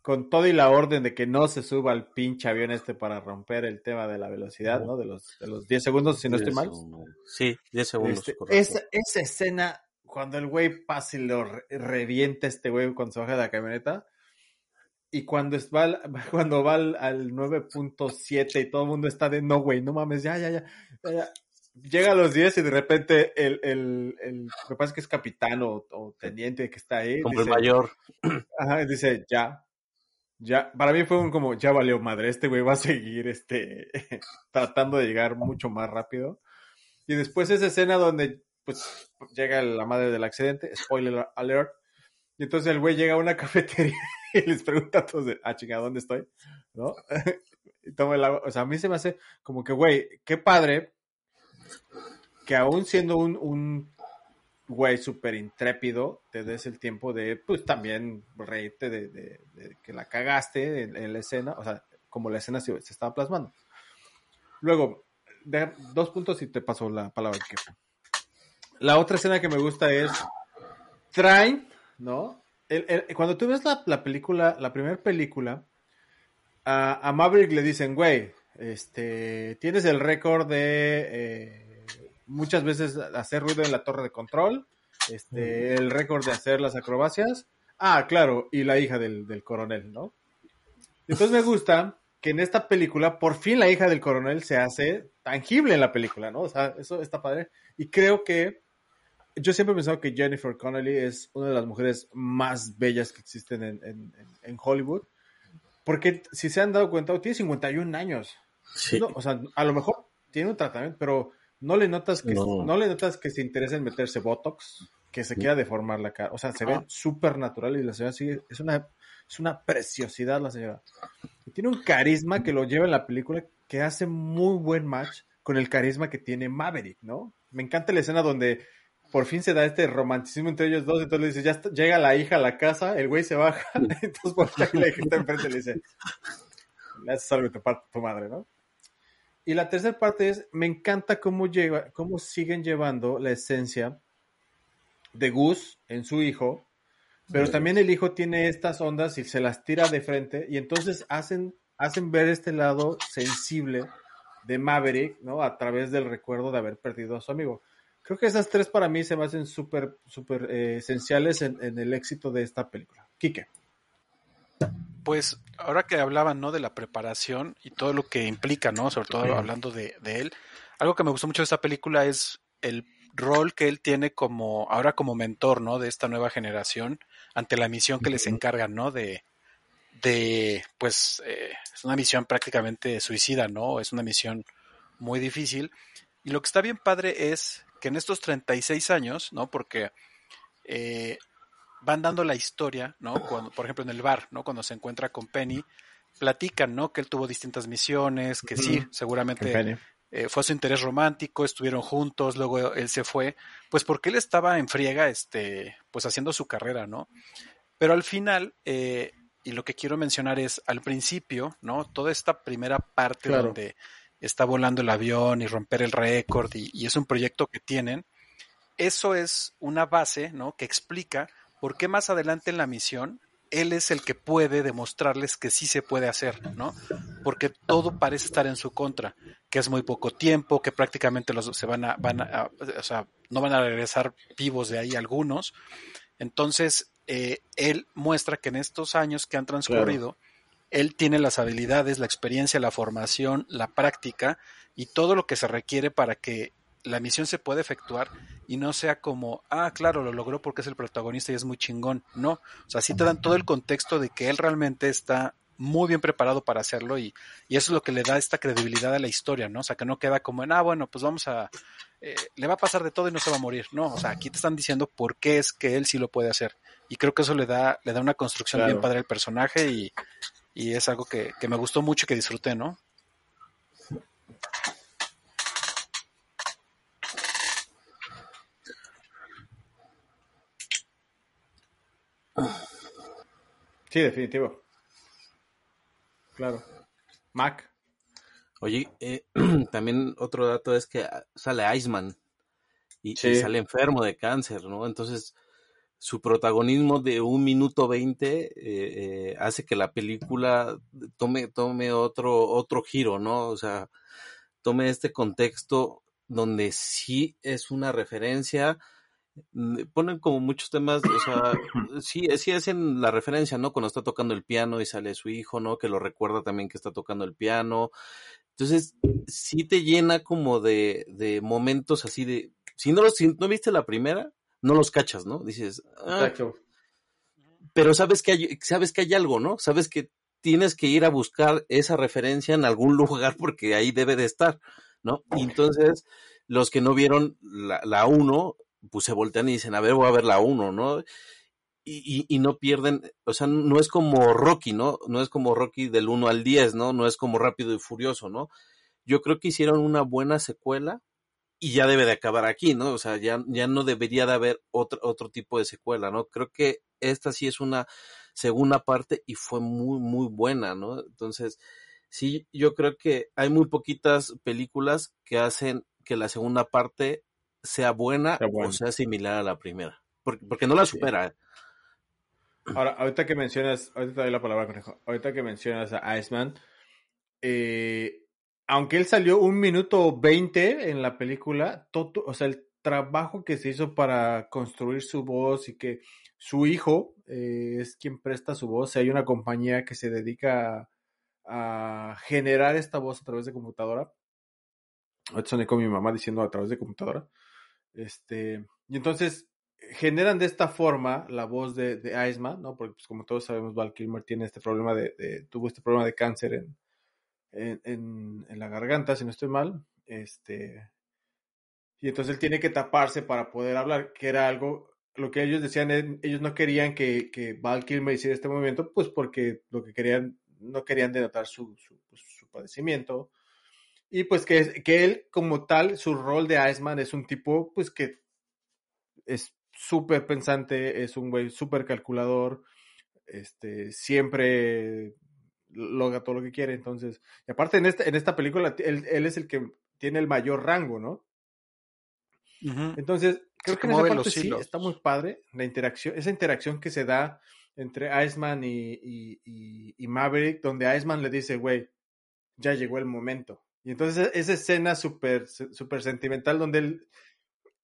con todo y la orden de que no se suba al pinche avión este para romper el tema de la velocidad, ¿no? De los, de los 10 segundos, si no estoy mal. Sí, 10 segundos. Este, correcto. esa, esa escena, cuando el güey pasa y lo re- revienta este güey cuando se baja de la camioneta, y cuando, es- va, al- (laughs) cuando va al, al 9.7 y todo el mundo está de no, güey, no mames, ya, ya, ya. ya, ya". Llega a los 10 y de repente el, el, el me parece que es capitán o, o teniente que está ahí. Como el dice, mayor. (clears throat) Ajá, dice, ya. Ya, para mí fue un como, ya valió madre, este güey va a seguir este, (laughs) tratando de llegar mucho más rápido. Y después esa escena donde, pues, llega la madre del accidente, spoiler alert, y entonces el güey llega a una (laughs) cafetería y les pregunta a todos, de, ah, chinga, ¿dónde estoy? ¿No? (laughs) y toma el agua, o sea, a mí se me hace como que, güey, qué padre que aún siendo un, un güey súper intrépido, te des el tiempo de, pues también reírte de, de- que la cagaste en, la escena, o sea, como la escena se, estaba plasmando. Luego, de- dos puntos y te paso la palabra. que La otra escena que me gusta es, traen, ¿no? El- el- cuando tú ves la, la película, la primera película, a, a Maverick le dicen, güey, este, tienes el récord de eh, muchas veces hacer ruido en la torre de control, este, el récord de hacer las acrobacias. Ah, claro, y la hija del, del coronel, ¿no? Entonces me gusta que en esta película, por fin la hija del coronel se hace tangible en la película, ¿no? O sea, eso está padre. Y creo que yo siempre he pensado que Jennifer Connelly es una de las mujeres más bellas que existen en, en- en- Hollywood. Porque si se han dado cuenta, tiene 51 años. Sí. No, o sea, a lo mejor tiene un tratamiento, pero no le notas que no, No. le notas que se interesa en meterse botox, que se quiera deformar la cara. O sea, se ve súper natural y la señora sigue, es una, es una preciosidad la señora. Y tiene un carisma que lo lleva en la película que hace muy buen match con el carisma que tiene Maverick, ¿no? Me encanta la escena donde por fin se da este romanticismo entre ellos dos, entonces le dice, ya está- llega la hija a la casa, el güey se baja, (laughs) entonces por la hija está enfrente le dice, le haces algo parte tu madre, ¿no? Y la tercera parte es, me encanta cómo, lleva, cómo siguen llevando la esencia de Gus en su hijo, pero también el hijo tiene estas ondas y se las tira de frente y entonces hacen, hacen ver este lado sensible de Maverick, ¿no? A través del recuerdo de haber perdido a su amigo. Creo que esas tres para mí se me hacen súper, súper eh, esenciales en, en el éxito de esta película. Quique. Pues ahora que hablaban, ¿no? De la preparación y todo lo que implica, ¿no? Sobre todo hablando de, de él. Algo que me gustó mucho de esta película es el rol que él tiene como, ahora como mentor, ¿no? De esta nueva generación ante la misión que les encargan, ¿no? De, de pues, eh, es una misión prácticamente suicida, ¿no? Es una misión muy difícil. Y lo que está bien padre es que en estos 36 años, ¿no? Porque eh, van dando la historia, ¿no? Cuando, por ejemplo, en el bar, ¿no? Cuando se encuentra con Penny, platican, ¿no? Que él tuvo distintas misiones, que sí, seguramente eh, fue su interés romántico, estuvieron juntos, luego él se fue, pues porque él estaba en friega, este, pues haciendo su carrera, ¿no? Pero al final, eh, y lo que quiero mencionar es, al principio, ¿no? Toda esta primera parte Claro. donde está volando el avión y romper el récord y, y es un proyecto que tienen, eso es una base, ¿no? Que explica por qué más adelante en la misión él es el que puede demostrarles que sí se puede hacer, ¿no? Porque todo parece estar en su contra, que es muy poco tiempo, que prácticamente los se van a, van a, o sea, no van a regresar vivos de ahí algunos. Entonces, eh, él muestra que en estos años que han transcurrido, él tiene las habilidades, la experiencia, la formación, la práctica y todo lo que se requiere para que la misión se pueda efectuar y no sea como, ah, claro, lo logró porque es el protagonista y es muy chingón. No, o sea, sí te dan todo el contexto de que él realmente está muy bien preparado para hacerlo y, y eso es lo que le da esta credibilidad a la historia, ¿no? O sea, que no queda como en, ah, bueno, pues vamos a, eh, le va a pasar de todo y no se va a morir. No, o sea, aquí te están diciendo por qué es que él sí lo puede hacer. Y creo que eso le da, le da una construcción bien padre al personaje y, y es algo que, que me gustó mucho y que disfruté, ¿no? Sí, definitivo. Claro. Mac. Oye, eh, (clears throat) también otro dato es que ah, sale Iceman y, y sale enfermo de cáncer, ¿no? Entonces, su protagonismo de un minuto veinte eh, eh, hace que la película tome, tome otro, otro giro, ¿no? O sea, tome este contexto donde sí es una referencia. mm, Ponen como muchos temas, o sea, (coughs) sí, sí hacen la referencia, ¿no? Cuando está tocando el piano y sale su hijo, ¿no? Que lo recuerda también que está tocando el piano. Entonces, sí te llena como de, de momentos así de. Si no, si no viste la primera, no los cachas, ¿no? Dices, ah, Exacto. pero sabes que hay, sabes que hay algo, ¿no? Sabes que tienes que ir a buscar esa referencia en algún (laughs) lugar porque ahí debe de estar, ¿no? Y entonces, los que no vieron la, la 1, pues se voltean y dicen, a ver, voy a ver la 1, ¿no? Y, y, y no pierden, o sea, no es como Rocky, ¿no? No es como Rocky del 1 al 10, ¿no? No es como Rápido y Furioso, ¿no? Yo creo que hicieron una buena secuela y ya debe de acabar aquí, ¿no? O sea, ya, ya no debería de haber otro, otro tipo de secuela, ¿no? Creo que esta sí es una segunda parte y fue muy, muy buena, ¿no? Entonces, sí, yo creo que hay muy poquitas películas que hacen que la segunda parte sea buena, Sea buena. o sea similar a la primera. Porque, porque no la supera. ¿eh? Ahora, ahorita que mencionas, ahorita te doy la palabra, conejo. Ahorita que mencionas a Iceman, eh, aunque él salió un minuto veinte en la película, todo, o sea, el trabajo que se hizo para construir su voz y que su hijo eh, es quien presta su voz. Hay una compañía que se dedica a, generar esta voz a través de computadora. Soné con mi mamá diciendo a través de computadora. Este, y entonces generan de esta forma la voz de, de ¿no? Porque pues, como todos sabemos, Val Kilmer tiene este problema de, de- tuvo este problema de cáncer en, en, la garganta, si no estoy mal. Este, y entonces él tiene que taparse para poder hablar, que era algo, lo que ellos decían, ellos no querían que, que Val Kilmer hiciera este movimiento, pues porque lo que querían, no querían denotar su, su, pues, padecimiento. Y pues que, que él como tal, su rol de Iceman es un tipo, pues que es súper pensante, es un güey súper calculador, este, siempre logra todo lo que quiere, entonces, y aparte en esta, en esta película, él, él es el que tiene el mayor rango, ¿no? Entonces, creo que en esa parte sí hilos. está muy padre, la interacción, esa interacción que se da entre Iceman y, y, y, y Maverick, donde Iceman le dice, güey, ya llegó el momento. Y entonces esa escena súper súper sentimental donde él,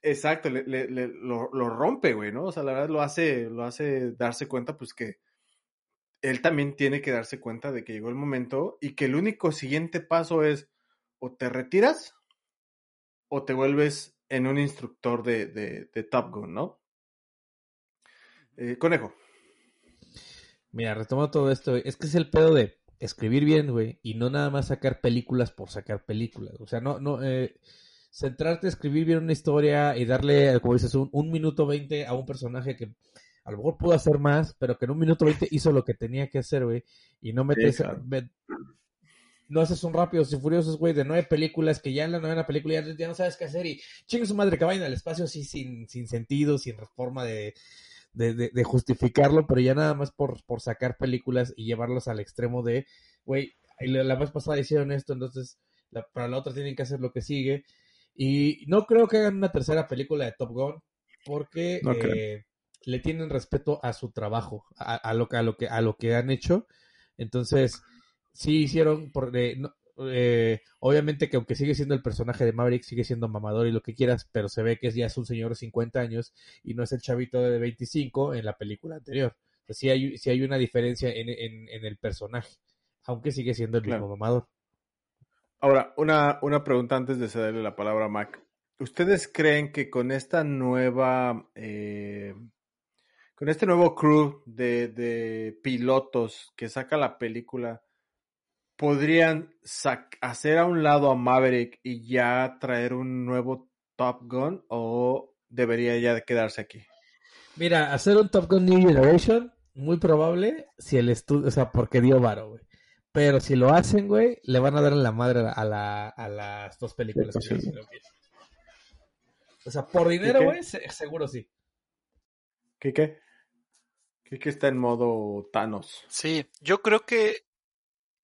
exacto, le, le- le- lo, lo rompe, güey, ¿no? O sea, la verdad lo hace, lo hace darse cuenta, pues que él también tiene que darse cuenta de que llegó el momento y que el único siguiente paso es o te retiras o te vuelves en un instructor de, de, de Top Gun, ¿no? Eh, conejo. Mira, retomando todo esto, güey, es que es el pedo de escribir bien, güey, y no nada más sacar películas por sacar películas. O sea, no, no, eh, centrarte a escribir bien una historia y darle, como dices, un, un minuto veinte a un personaje que a lo mejor pudo hacer más, pero que en un minuto veinte hizo lo que tenía que hacer, güey, y no metes, met- no haces un rápidos y furiosos, güey, de nueve películas que ya en la novena película ya, ya no sabes qué hacer y chingue su madre que vayan al espacio así sin, sin sentido, sin forma de, de, de- de justificarlo, pero ya nada más por, por sacar películas y llevarlos al extremo de, güey, la, la vez pasada hicieron esto, entonces la- para la otra tienen que hacer lo que sigue. Y no creo que hagan una tercera película de Top Gun porque No creo. eh, le tienen respeto a su trabajo, a, a lo, que- a, lo que, a lo que han hecho. Entonces, sí hicieron, por, eh, no- eh, obviamente que aunque sigue siendo el personaje de Maverick, sigue siendo mamador y lo que quieras, pero se ve que ya es un señor de 50 años y no es el chavito de 25 en la película anterior. O sea, sí hay, sí hay una diferencia en, en, en el personaje. aunque sigue siendo el mismo mamador. Ahora, una, una pregunta antes de cederle la palabra a Mac. ¿Ustedes creen que con esta nueva, eh, con este nuevo crew de, de pilotos que saca la película, podrían sac- hacer a un lado a Maverick y ya traer un nuevo Top Gun o debería ya de quedarse aquí? Mira, hacer un Top Gun New Generation, muy probable, si el estudio, o sea, porque dio varo, güey. Pero si lo hacen, güey, le van a dar en la madre a, la, a las dos películas. Sí, sí. O sea, por dinero, qué? güey, se- seguro sí. ¿Kike? Kike está en modo Thanos. Sí, yo creo que.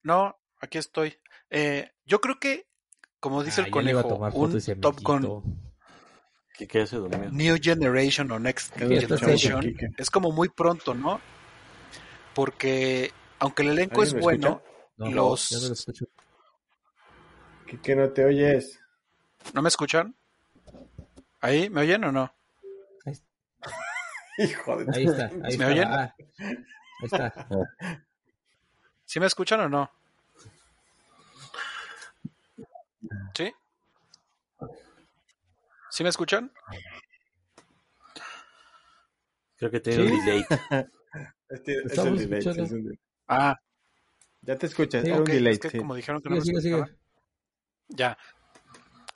No, aquí estoy. Eh, yo creo que, como dice Ah, el conejo, un Top Gun. Que, que se durmió. New Generation o Next Generation es como muy pronto, ¿no? Porque aunque el elenco es ¿Alguien me bueno, No, Los- no lo no te oyes. ¿no me escuchan? ¿Ahí? ¿Me oyen o no? Hijo de Ahí está, ahí ¿Me está. oyen? ah, ahí está. ¿Sí me escuchan o no? ¿Sí? ¿Sí me escuchan? Creo que tiene ¿Sí? (laughs) un delay. Este- es el delay, es un delay. Ah, Ya te escuchas, Sí, era ok, un delay. es que sí. como dijeron que no Sigue, me sigue, sigue. Ya.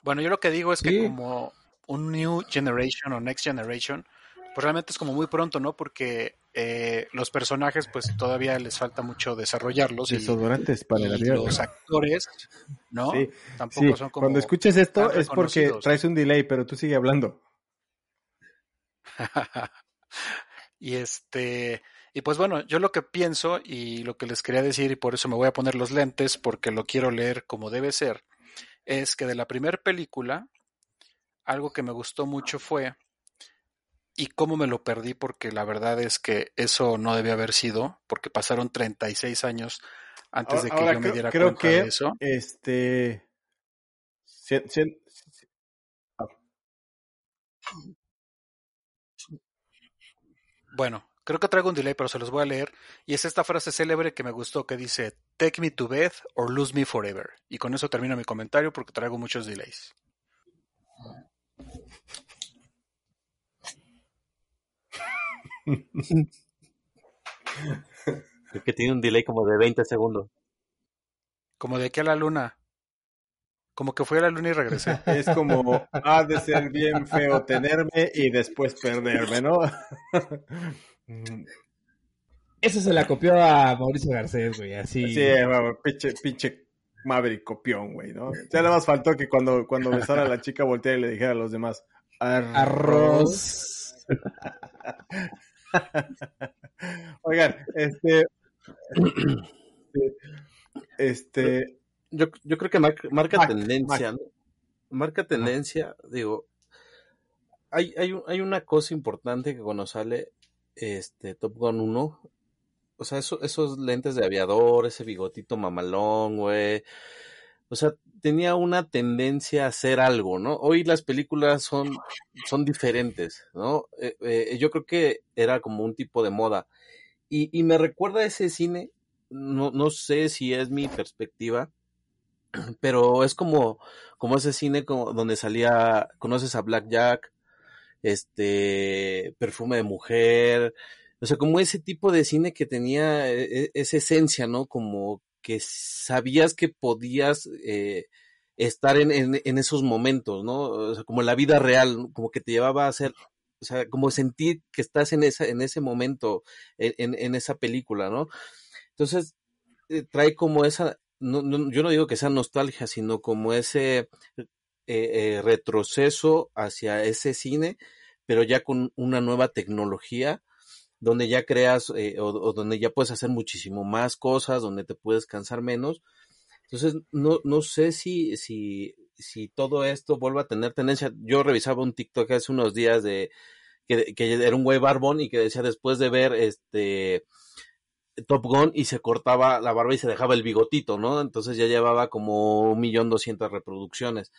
Bueno, yo lo que digo es que como un New Generation o Next Generation, pues realmente es como muy pronto, ¿no? Porque eh, los personajes pues todavía les falta mucho desarrollarlos y, Desodorantes para el y los actores, ¿no? Sí, Tampoco sí. son como... Cuando escuches esto es porque traes un delay, pero tú sigue hablando. (laughs) y este... Y pues bueno, yo lo que pienso y lo que les quería decir, y por eso me voy a poner los lentes, porque lo quiero leer como debe ser, es que de la primera película, algo que me gustó mucho fue, y cómo me lo perdí, porque la verdad es que eso no debía haber sido, porque pasaron 36 años antes de que Ahora, yo me diera creo cuenta que de eso. Este. si- si- si- Bueno, creo que traigo un delay, pero se los voy a leer. Y es esta frase célebre que me gustó que dice, Take me to bed or lose me forever. Y con eso termino mi comentario porque traigo muchos delays. Creo que tiene un delay como de 20 segundos. Como de aquí a la luna. Como que fui a la luna y regresé. Es como, ha de ser bien feo tenerme y después perderme, ¿no? Mm, Eso se la copió a Mauricio Garcés, güey, así. Sí, bueno, pinche, pinche Maverick copión, güey, ¿no? Ya nada más faltó que cuando, cuando besara a la chica volteara y le dijera a los demás, arroz. Arroz. Oigan, este. Este. Yo, yo creo que marca, marca Mac, tendencia, ¿no? Marca tendencia, digo, hay, hay, hay una cosa importante que cuando sale este Top Gun 1, o sea, eso- esos lentes de aviador, ese bigotito mamalón, güey, o sea, tenía una tendencia a hacer algo, ¿no? Hoy las películas son, son diferentes, ¿no? Eh, eh, yo creo que era como un tipo de moda. Y, y me recuerda a ese cine, no, no sé si es mi perspectiva, (clears throat) pero es como, como ese cine donde salía, conoces a Black Jack, este, perfume de mujer, o sea, como ese tipo de cine que tenía e- e- esa esencia, ¿no? Como que sabías que podías eh, estar en, en, esos momentos, ¿no? O sea, como la vida real, como que te llevaba a hacer, o sea, como sentir que estás en esa, en ese momento, en, en, esa película, ¿no? Entonces, eh, trae como esa, no, yo no digo que sea nostalgia, sino como ese eh, retroceso hacia ese cine, pero ya con una nueva tecnología, donde ya creas eh, o, o donde ya puedes hacer muchísimo más cosas, donde te puedes cansar menos. Entonces, no, no sé si, si, si todo esto vuelva a tener tendencia. Yo revisaba un TikTok hace unos días de que, que era un güey barbón y que decía después de ver este Top Gun y se cortaba la barba y se dejaba el bigotito, ¿no? Entonces ya llevaba como un millón doscientas reproducciones.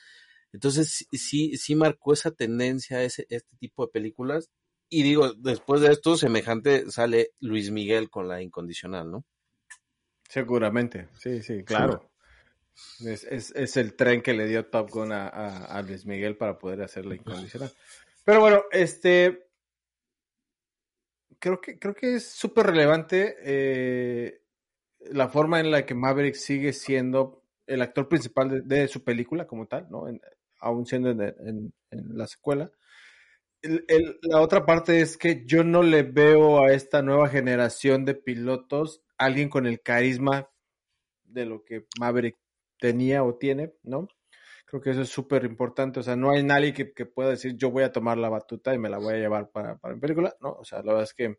Entonces sí- sí, marcó esa tendencia ese, este tipo de películas. Y digo, después de esto, semejante sale Luis Miguel con la incondicional, ¿no? Seguramente, sí, sí, claro. Es, es, es el tren que le dio Top Gun a, a, a Luis Miguel para poder hacer la incondicional. Pero bueno, este. Creo que, creo que es súper relevante eh, la forma en la que Maverick sigue siendo el actor principal de, de su película como tal, ¿no? En- aún siendo en, en- en la secuela. La otra parte es que yo no le veo a esta nueva generación de pilotos alguien con el carisma de lo que Maverick tenía o tiene, ¿no? Creo que eso es súper importante. O sea, no hay nadie que, pueda decir yo voy a tomar la batuta y me la voy a llevar para, para mi película, ¿no? O sea, la verdad es que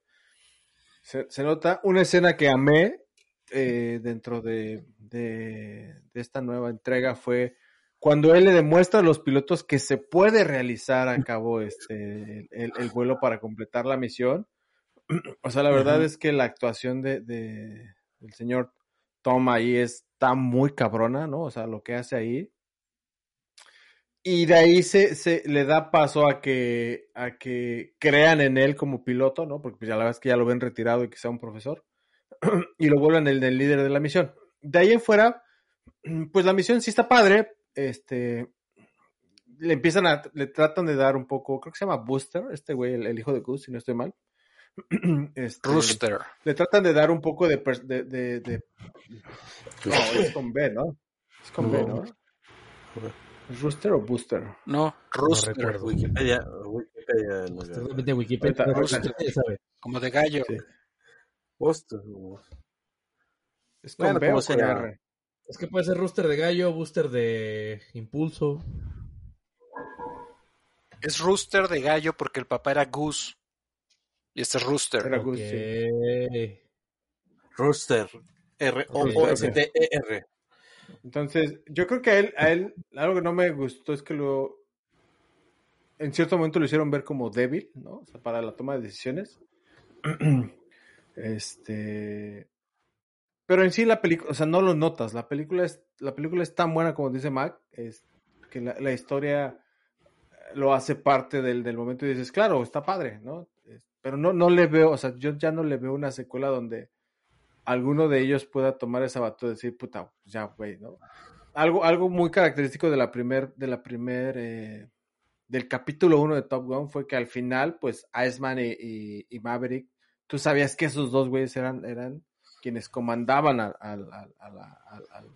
se, nota una escena que amé eh, dentro de, de, de esta nueva entrega fue cuando él le demuestra a los pilotos que se puede realizar a cabo este, el, el vuelo para completar la misión. (clears throat) O sea, la verdad Ujú. es que la actuación de, de- del señor Tom ahí está muy cabrona, ¿no? O sea, lo que hace ahí. Y de ahí se, se le da paso a que, a que crean en él como piloto, ¿no? Porque pues ya la verdad es que ya lo ven retirado y que sea un profesor. (clears throat) y lo vuelven el, el líder de la misión. De ahí en fuera, (clears throat) pues la misión sí está padre. Este, le empiezan a, le tratan de dar un poco, creo que se llama Booster, este güey, el, el hijo de Goose, si no estoy mal. (clears throat) Este, Rooster. le tratan de dar un poco de, de, de- de- No, es con B, ¿no? Es con B, ¿no? ¿Es ¿Rooster o Booster? No, Rooster. recuerdo. Wikipedia, Wikipedia no Wikipedia. Ahorita- usted sabe. Como de gallo. Sí. Post- ¿Es con Bueno, B o con. R? Es que puede ser rooster de gallo, booster de impulso. Es Rooster de gallo porque el papá era Goose. Y este es Rooster. Era Goose, sí. Ok. Rooster. R-O-O-S-T-E-R. Entonces, yo creo que a él, a él, algo que no me gustó es que lo, en cierto momento lo hicieron ver como débil, ¿no? O sea, para la toma de decisiones. (clears throat) Este, pero en sí la película, o sea, no lo notas. La película es, la película es tan buena como dice Mac, es que la, la historia lo hace parte del, del momento y dices, claro, está padre, ¿no? Pero no, no le veo, o sea, yo ya no le veo una secuela donde alguno de ellos pueda tomar esa batuta y decir, puta, pues ya, güey, ¿no? Algo, algo muy característico de la primer, de la primer, eh, del capítulo 1 de Top Gun fue que al final, pues, Iceman y, y- y Maverick, tú sabías que esos dos güeyes eran, eran quienes comandaban a, a al-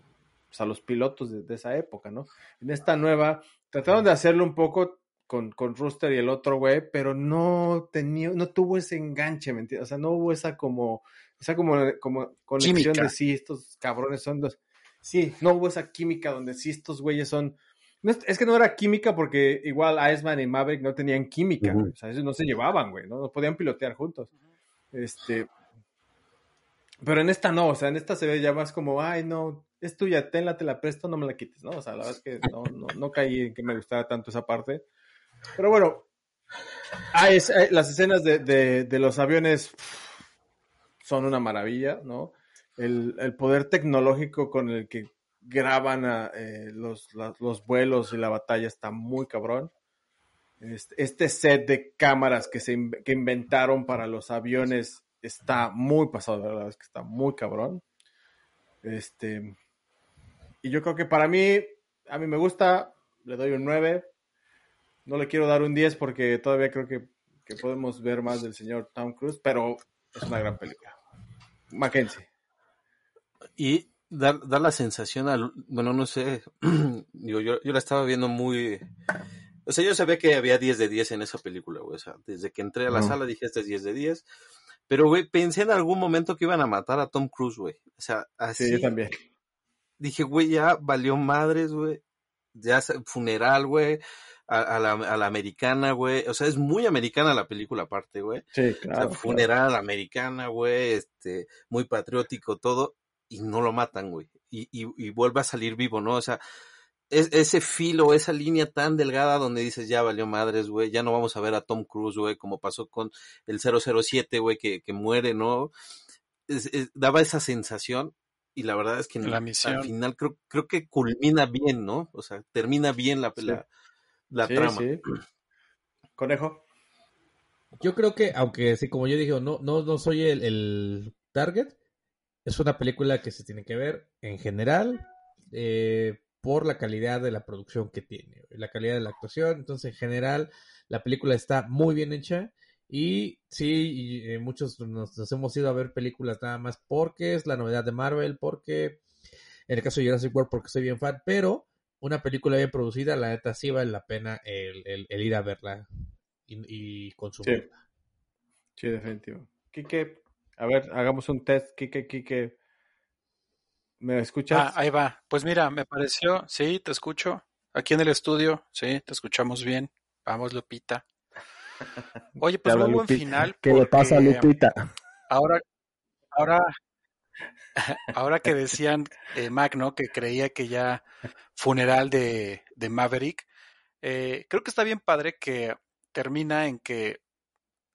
pues, a los pilotos de, de esa época, ¿no? En esta nueva, trataron de hacerlo un poco con, con Rooster y el otro güey, pero no tenía, no tuvo ese enganche, ¿me entiendes? O sea, no hubo esa como, esa como, como conexión Química. de sí, estos cabrones son dos. Sí, no hubo esa química donde sí estos güeyes son. no es, que no era química porque igual Iceman y Maverick no tenían química, Ujú. güey. o sea, ellos no se llevaban, güey, ¿no? No podían pilotear juntos. Este. Pero en esta no, o sea, en esta se ve ya más como, ay, no, es tuya, tenla, te la presto, no me la quites, ¿no? O sea, la verdad es que no, no, no caí en que me gustara tanto esa parte. Pero bueno, hay es- hay- las escenas de, de- de los aviones son una maravilla, ¿no? El, el poder tecnológico con el que graban eh, los, los vuelos y la batalla está muy cabrón. Este, este set de cámaras que se que inventaron para los aviones está muy pasado, la verdad es que está muy cabrón. Este, y yo creo que para mí, a mí me gusta, le doy un 9. No le quiero dar un 10 porque todavía creo que, que podemos ver más del señor Tom Cruise, pero es una gran película. Mackenzie. Y da, da la sensación al, bueno, no sé, (clears throat) digo, yo, yo la estaba viendo muy, o sea, yo sabía que había 10 de 10 en esa película, güey, o sea, desde que entré a la sala dije, este es 10 de 10, pero, güey, pensé en algún momento que iban a matar a Tom Cruise, güey, o sea, así, Sí, yo también. dije, güey, ya valió madres, güey, ya funeral, güey, a, a la, a la americana, güey, o sea, es muy americana la película aparte, güey, Sí, o sea, claro. funeral a la americana, güey, este, muy patriótico todo, y no lo matan, güey, y, y, y vuelve a salir vivo, ¿no? O sea, es, ese filo, esa línea tan delgada donde dices, ya valió madres, güey, ya no vamos a ver a Tom Cruise, güey, como pasó con el 007, güey, que, que muere, ¿no? Es- es- daba esa sensación, y la verdad es que La al misión. final creo, creo que culmina bien, ¿no? O sea, termina bien la, Sí. la, la Sí, trama. sí. (clears throat) Conejo. Yo creo que, aunque sí, como yo dije, no, no, no soy el, el target, es una película que se tiene que ver en general eh, por la calidad de la producción que tiene, la calidad de la actuación. Entonces, en general, la película está muy bien hecha. Y sí, eh, muchos nos, hemos ido a ver películas nada más porque es la novedad de Marvel, porque en el caso de Jurassic World, porque soy bien fan, pero una película bien producida, la neta sí vale la pena el, el- el ir a verla y, consumirla. Sí, definitivo. Quique, a ver, hagamos un test. Quique, Quique, ¿me escuchas? Ah, ahí va. Pues mira, me pareció, sí, te escucho. Aquí en el estudio, sí, te escuchamos bien. Vamos, Lupita. Oye, pues muy buen final. ¿Qué le pasa a Lupita? Ahora, ahora, (laughs) ahora que decían eh, Mac, ¿no? Que creía que ya funeral de, de Maverick. eh, creo que está bien padre que termina en que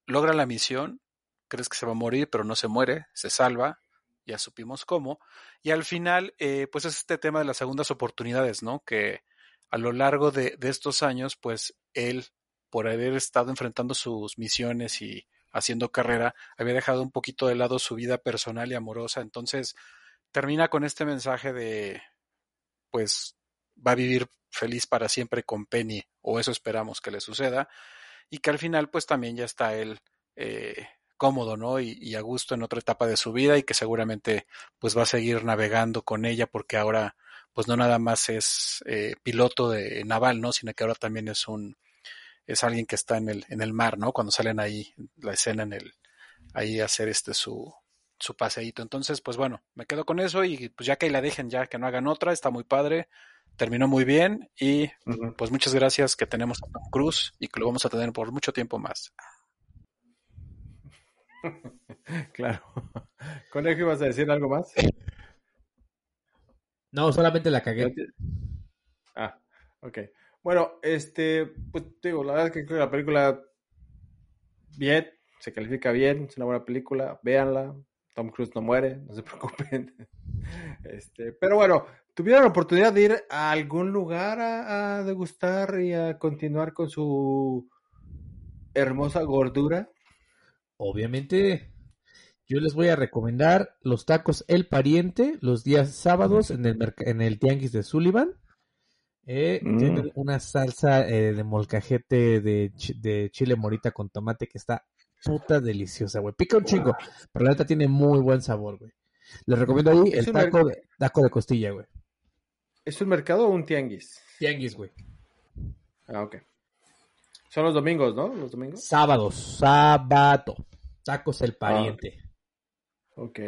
logra la misión, crees que se va a morir, pero no se muere, se salva, ya supimos cómo, y al final, eh, pues es este tema de las segundas oportunidades, ¿no? Que a lo largo de, de estos años, pues él, por haber estado enfrentando sus misiones y haciendo carrera, había dejado un poquito de lado su vida personal y amorosa, entonces termina con este mensaje de, pues, va a vivir feliz para siempre con Penny, o eso esperamos que le suceda, y que al final pues también ya está él eh, cómodo, ¿no? Y, y, a gusto en otra etapa de su vida y que seguramente pues va a seguir navegando con ella porque ahora pues no nada más es eh, piloto de naval, ¿no? Sino que ahora también es un es alguien que está en el en el mar, ¿no? Cuando salen ahí la escena en el ahí a hacer este su su paseíto. Entonces, pues bueno, me quedo con eso y pues ya que ahí la dejen ya que no hagan otra, está muy padre terminó muy bien y uh -huh. pues muchas gracias que tenemos a Tom Cruise y que lo vamos a tener por mucho tiempo más. (laughs) claro. Conejo, ¿ibas a decir algo más? No, solamente la cagué. Ah, ok. Bueno, este, pues digo, la verdad es que creo que la película bien, se califica bien, es una buena película, véanla. Tom Cruise no muere, no se (laughs) preocupen. Este, pero bueno, ¿tuvieron la oportunidad de ir a algún lugar a, a degustar y a continuar con su hermosa gordura? Obviamente, yo les voy a recomendar los tacos El Pariente los días sábados en el, en el Tianguis de Sullivan. Eh, mm. Tienen una salsa eh, de molcajete de, ch de chile morita con tomate que está puta deliciosa, güey. Pica un chingo, pero la neta tiene muy buen sabor, güey. Les recomiendo ahí el taco de, taco de costilla, güey. ¿Es un mercado o un tianguis? Tianguis, güey. Ah, ok. Son los domingos, ¿no? Los domingos. Sábados, sábado. Tacos el pariente. Ah, ok.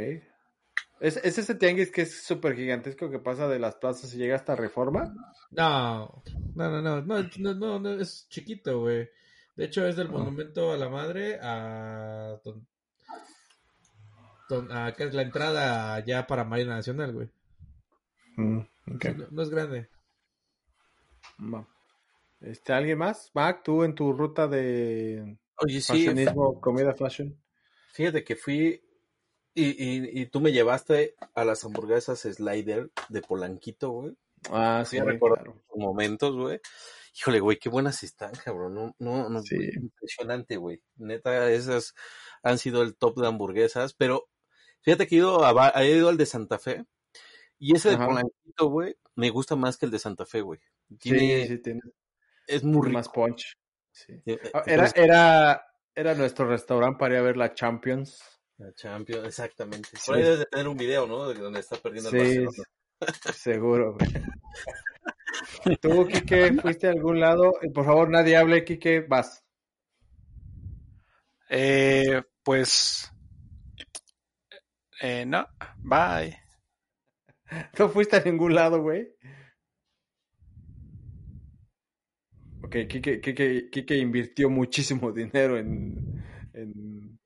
¿Es, ¿Es, ese tianguis que es súper gigantesco que pasa de las plazas y llega hasta Reforma? No, no, no, no, no, no, no, no es chiquito, güey. De hecho, es del oh. Monumento a la Madre a... Acá es la entrada ya para Marina Nacional, güey. Mm, okay. no, no, es grande. No. Este, ¿Alguien más? Mac, tú en tu ruta de Oye, sí, fashionismo, comida fashion. Fíjate que fui y, y, y, tú me llevaste a las hamburguesas Slider de Polanquito, güey. Ah, sí, sí recuerdo claro. momentos, güey. Híjole, güey, qué buenas están, cabrón. No, no, no, sí. impresionante, güey. Neta, esas han sido el top de hamburguesas, pero fíjate que he ido, a, he ido al de Santa Fe y ese Ajá. de Polanquito, güey, me gusta más que el de Santa Fe, güey. Tiene, sí, sí, tiene. Es muy rico. Más punch. Sí. Era, era, era nuestro restaurante para ir a ver la Champions. La Champions, exactamente. Sí. Por ahí debes de tener un video, ¿no? De donde está perdiendo sí, el Barcelona. Seguro, güey. (laughs) Tú, Quique, fuiste a algún lado. Por favor, nadie hable, Quique, vas. Eh, pues. Eh, no, bye. (laughs) ¿No fuiste a ningún lado, güey? Ok, Kike, Kike, Kike invirtió muchísimo (laughs) dinero en, en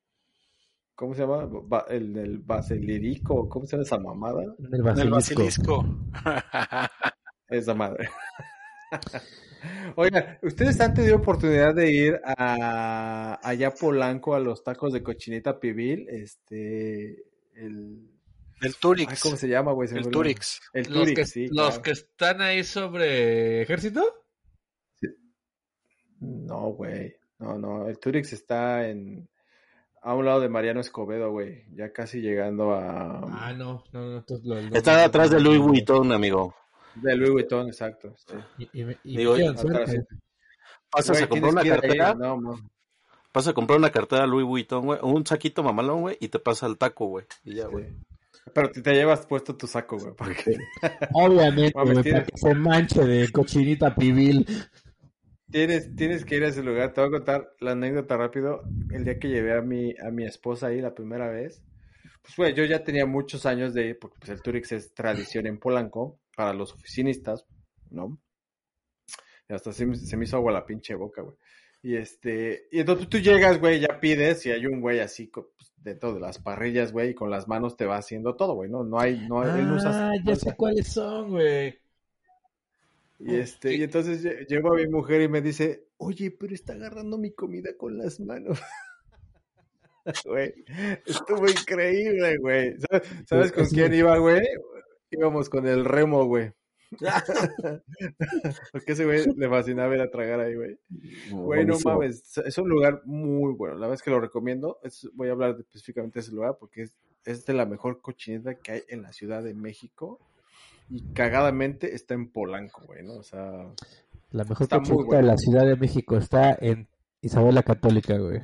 ¿cómo se llama? Ba, el, el basilirico, ¿cómo se llama esa mamada? El basilisco. El basilisco. (laughs) esa madre. (laughs) Oigan, ¿ustedes han tenido oportunidad de ir a allá Polanco a los tacos de cochinita pibil? Este, el... El Turix. Ay, ¿Cómo se llama, güey? El Turix. El los Turix, que, sí. ¿Los claro. que están ahí sobre ejército? No, güey. No, no. El Turix está en. a un lado de Mariano Escobedo, güey. Ya casi llegando a. Ah, no, no, no. lo- lo- Está atrás de Louis Vuitton, amigo. De Louis Vuitton, exacto. sí. Y, y, y Digo, atrás. Pasas Güey, a comprar una cartera, No, no. pasas a comprar una cartera Louis Vuitton, güey, un saquito mamalón, güey, y te pasa el taco, güey. Y ya, güey. Sí. Pero te, te llevas puesto tu saco, güey. Porque Obviamente, (laughs) güey, para que se manche de cochinita pibil. Tienes, tienes que ir a ese lugar. Te voy a contar la anécdota rápido. El día que llevé a mi, a mi esposa ahí la primera vez. Pues, güey, yo ya tenía muchos años de ir, porque pues, el Turix es tradición en Polanco para los oficinistas, ¿no? Y hasta se, me- se me hizo agua la pinche boca, güey. Y este, y entonces tú llegas, güey, ya pides, y hay un güey así pues, dentro de las parrillas, güey, y con las manos te va haciendo todo, güey, ¿no? No hay, no hay, él usa- Ah, no ya sé cuáles son, güey. Y este, y entonces lle- llego a mi mujer y me dice, oye, pero está agarrando mi comida con las manos. (laughs) Güey, estuvo increíble, güey. ¿Sabes, sabes con quién iba, güey? Íbamos con el remo, güey. (laughs) Porque ese güey le fascinaba ir a tragar ahí, güey. Güey, no mames, es un lugar muy bueno. La verdad es que lo recomiendo. Es- voy a hablar específicamente de ese lugar porque es, es de la mejor cochineta que hay en la Ciudad de México. Y cagadamente está en Polanco, güey, ¿no? O sea, La mejor bueno. de la Ciudad de México está en Isabel la Católica, güey.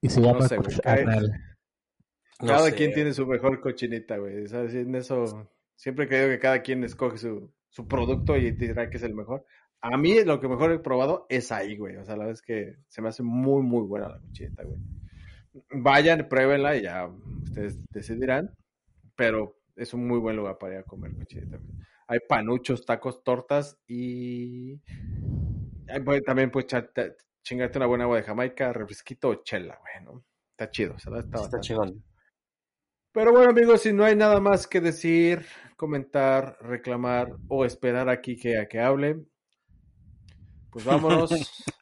Y se llama sé. No cada sé. quien tiene su mejor cochinita, güey. ¿Sabes? En eso siempre he creído que cada quien escoge su, su producto y dirá que es el mejor. A mí lo que mejor he probado es ahí, güey. O sea, la verdad es que se me hace muy, muy buena la cochinita, güey. Vayan, pruébenla y ya ustedes decidirán. Pero es un muy buen lugar para ir a comer cochinita. güey. Hay panuchos, tacos, tortas y también echarte- chingarte una buena agua de Jamaica, refresquito o chela, güey, ¿no? Está chido, o sea, está Está chingón. pero bueno, amigos, si no hay nada más que decir, comentar, reclamar o esperar aquí que a que hable, pues vámonos. (laughs)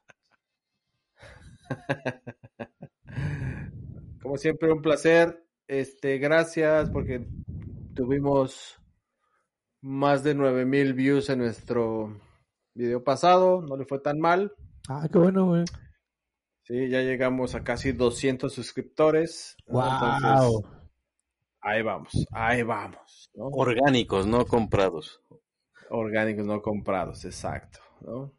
Como siempre, un placer. Este, gracias porque tuvimos más de 9000 views en nuestro video pasado, no le fue tan mal. Ah, qué bueno, güey. Sí, ya llegamos a casi 200 suscriptores. ¿no? Wow. Entonces, ahí vamos, ahí vamos, ¿no? Orgánicos, no comprados. Orgánicos no comprados, exacto, ¿no?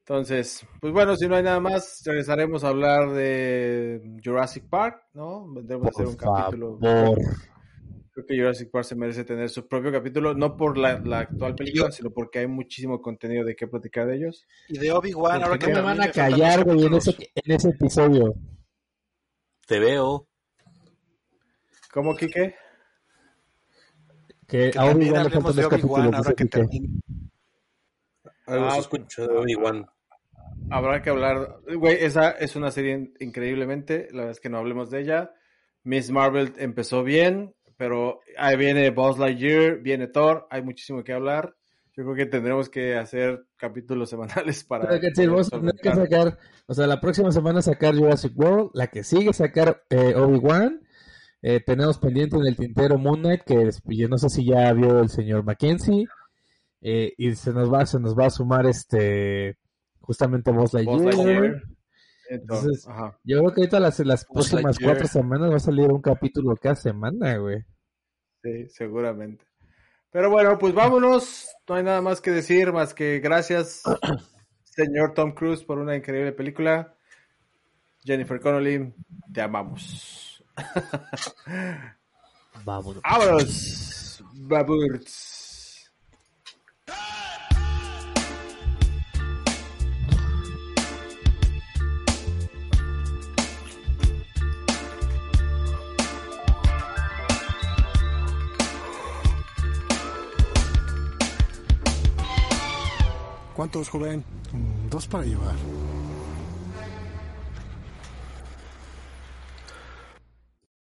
Entonces, pues bueno, si no hay nada más, regresaremos a hablar de Jurassic Park, ¿no? Vendremos a hacer un capítulo. Creo que Jurassic Park se merece tener su propio capítulo, no por la, la actual película, sino porque hay muchísimo contenido de qué platicar de ellos. Y de Obi-Wan, ahora ¿Por que me van a callar, güey, en ese, en ese episodio? Te veo. ¿Cómo, Kike? Que Que a Obi-Wan le faltan dos capítulos. ahora que termine. Algo Ah, se escuchó de Obi-Wan. Habrá que hablar. Güey, esa es una serie in- increíblemente. La verdad es que no hablemos de ella. Miss Marvel empezó bien, pero ahí viene Buzz Lightyear, viene Thor. Hay muchísimo que hablar. Yo creo que tendremos que hacer capítulos (laughs) semanales para. Pero que sí, vamos a tener que sacar, o sea, la próxima semana sacar Jurassic World, la que sigue sacar eh, Obi-Wan, eh, tenemos pendiente en el tintero Moon Knight, que yo no sé si ya vio el señor Mackenzie, eh, y se nos va, se nos va a sumar este, justamente Buzz Buzz Lightyear. Entonces, ajá. Yo creo que ahorita las, las próximas cuatro semanas va a salir un capítulo cada semana, güey. Sí, seguramente. Pero bueno, pues vámonos. No hay nada más que decir, más que gracias, (clears throat) señor Tom Cruise, por una increíble película. Jennifer Connelly, te amamos. (laughs) Vámonos. ¡Vámonos! Baburts. ¿Cuántos, joven? Dos para llevar.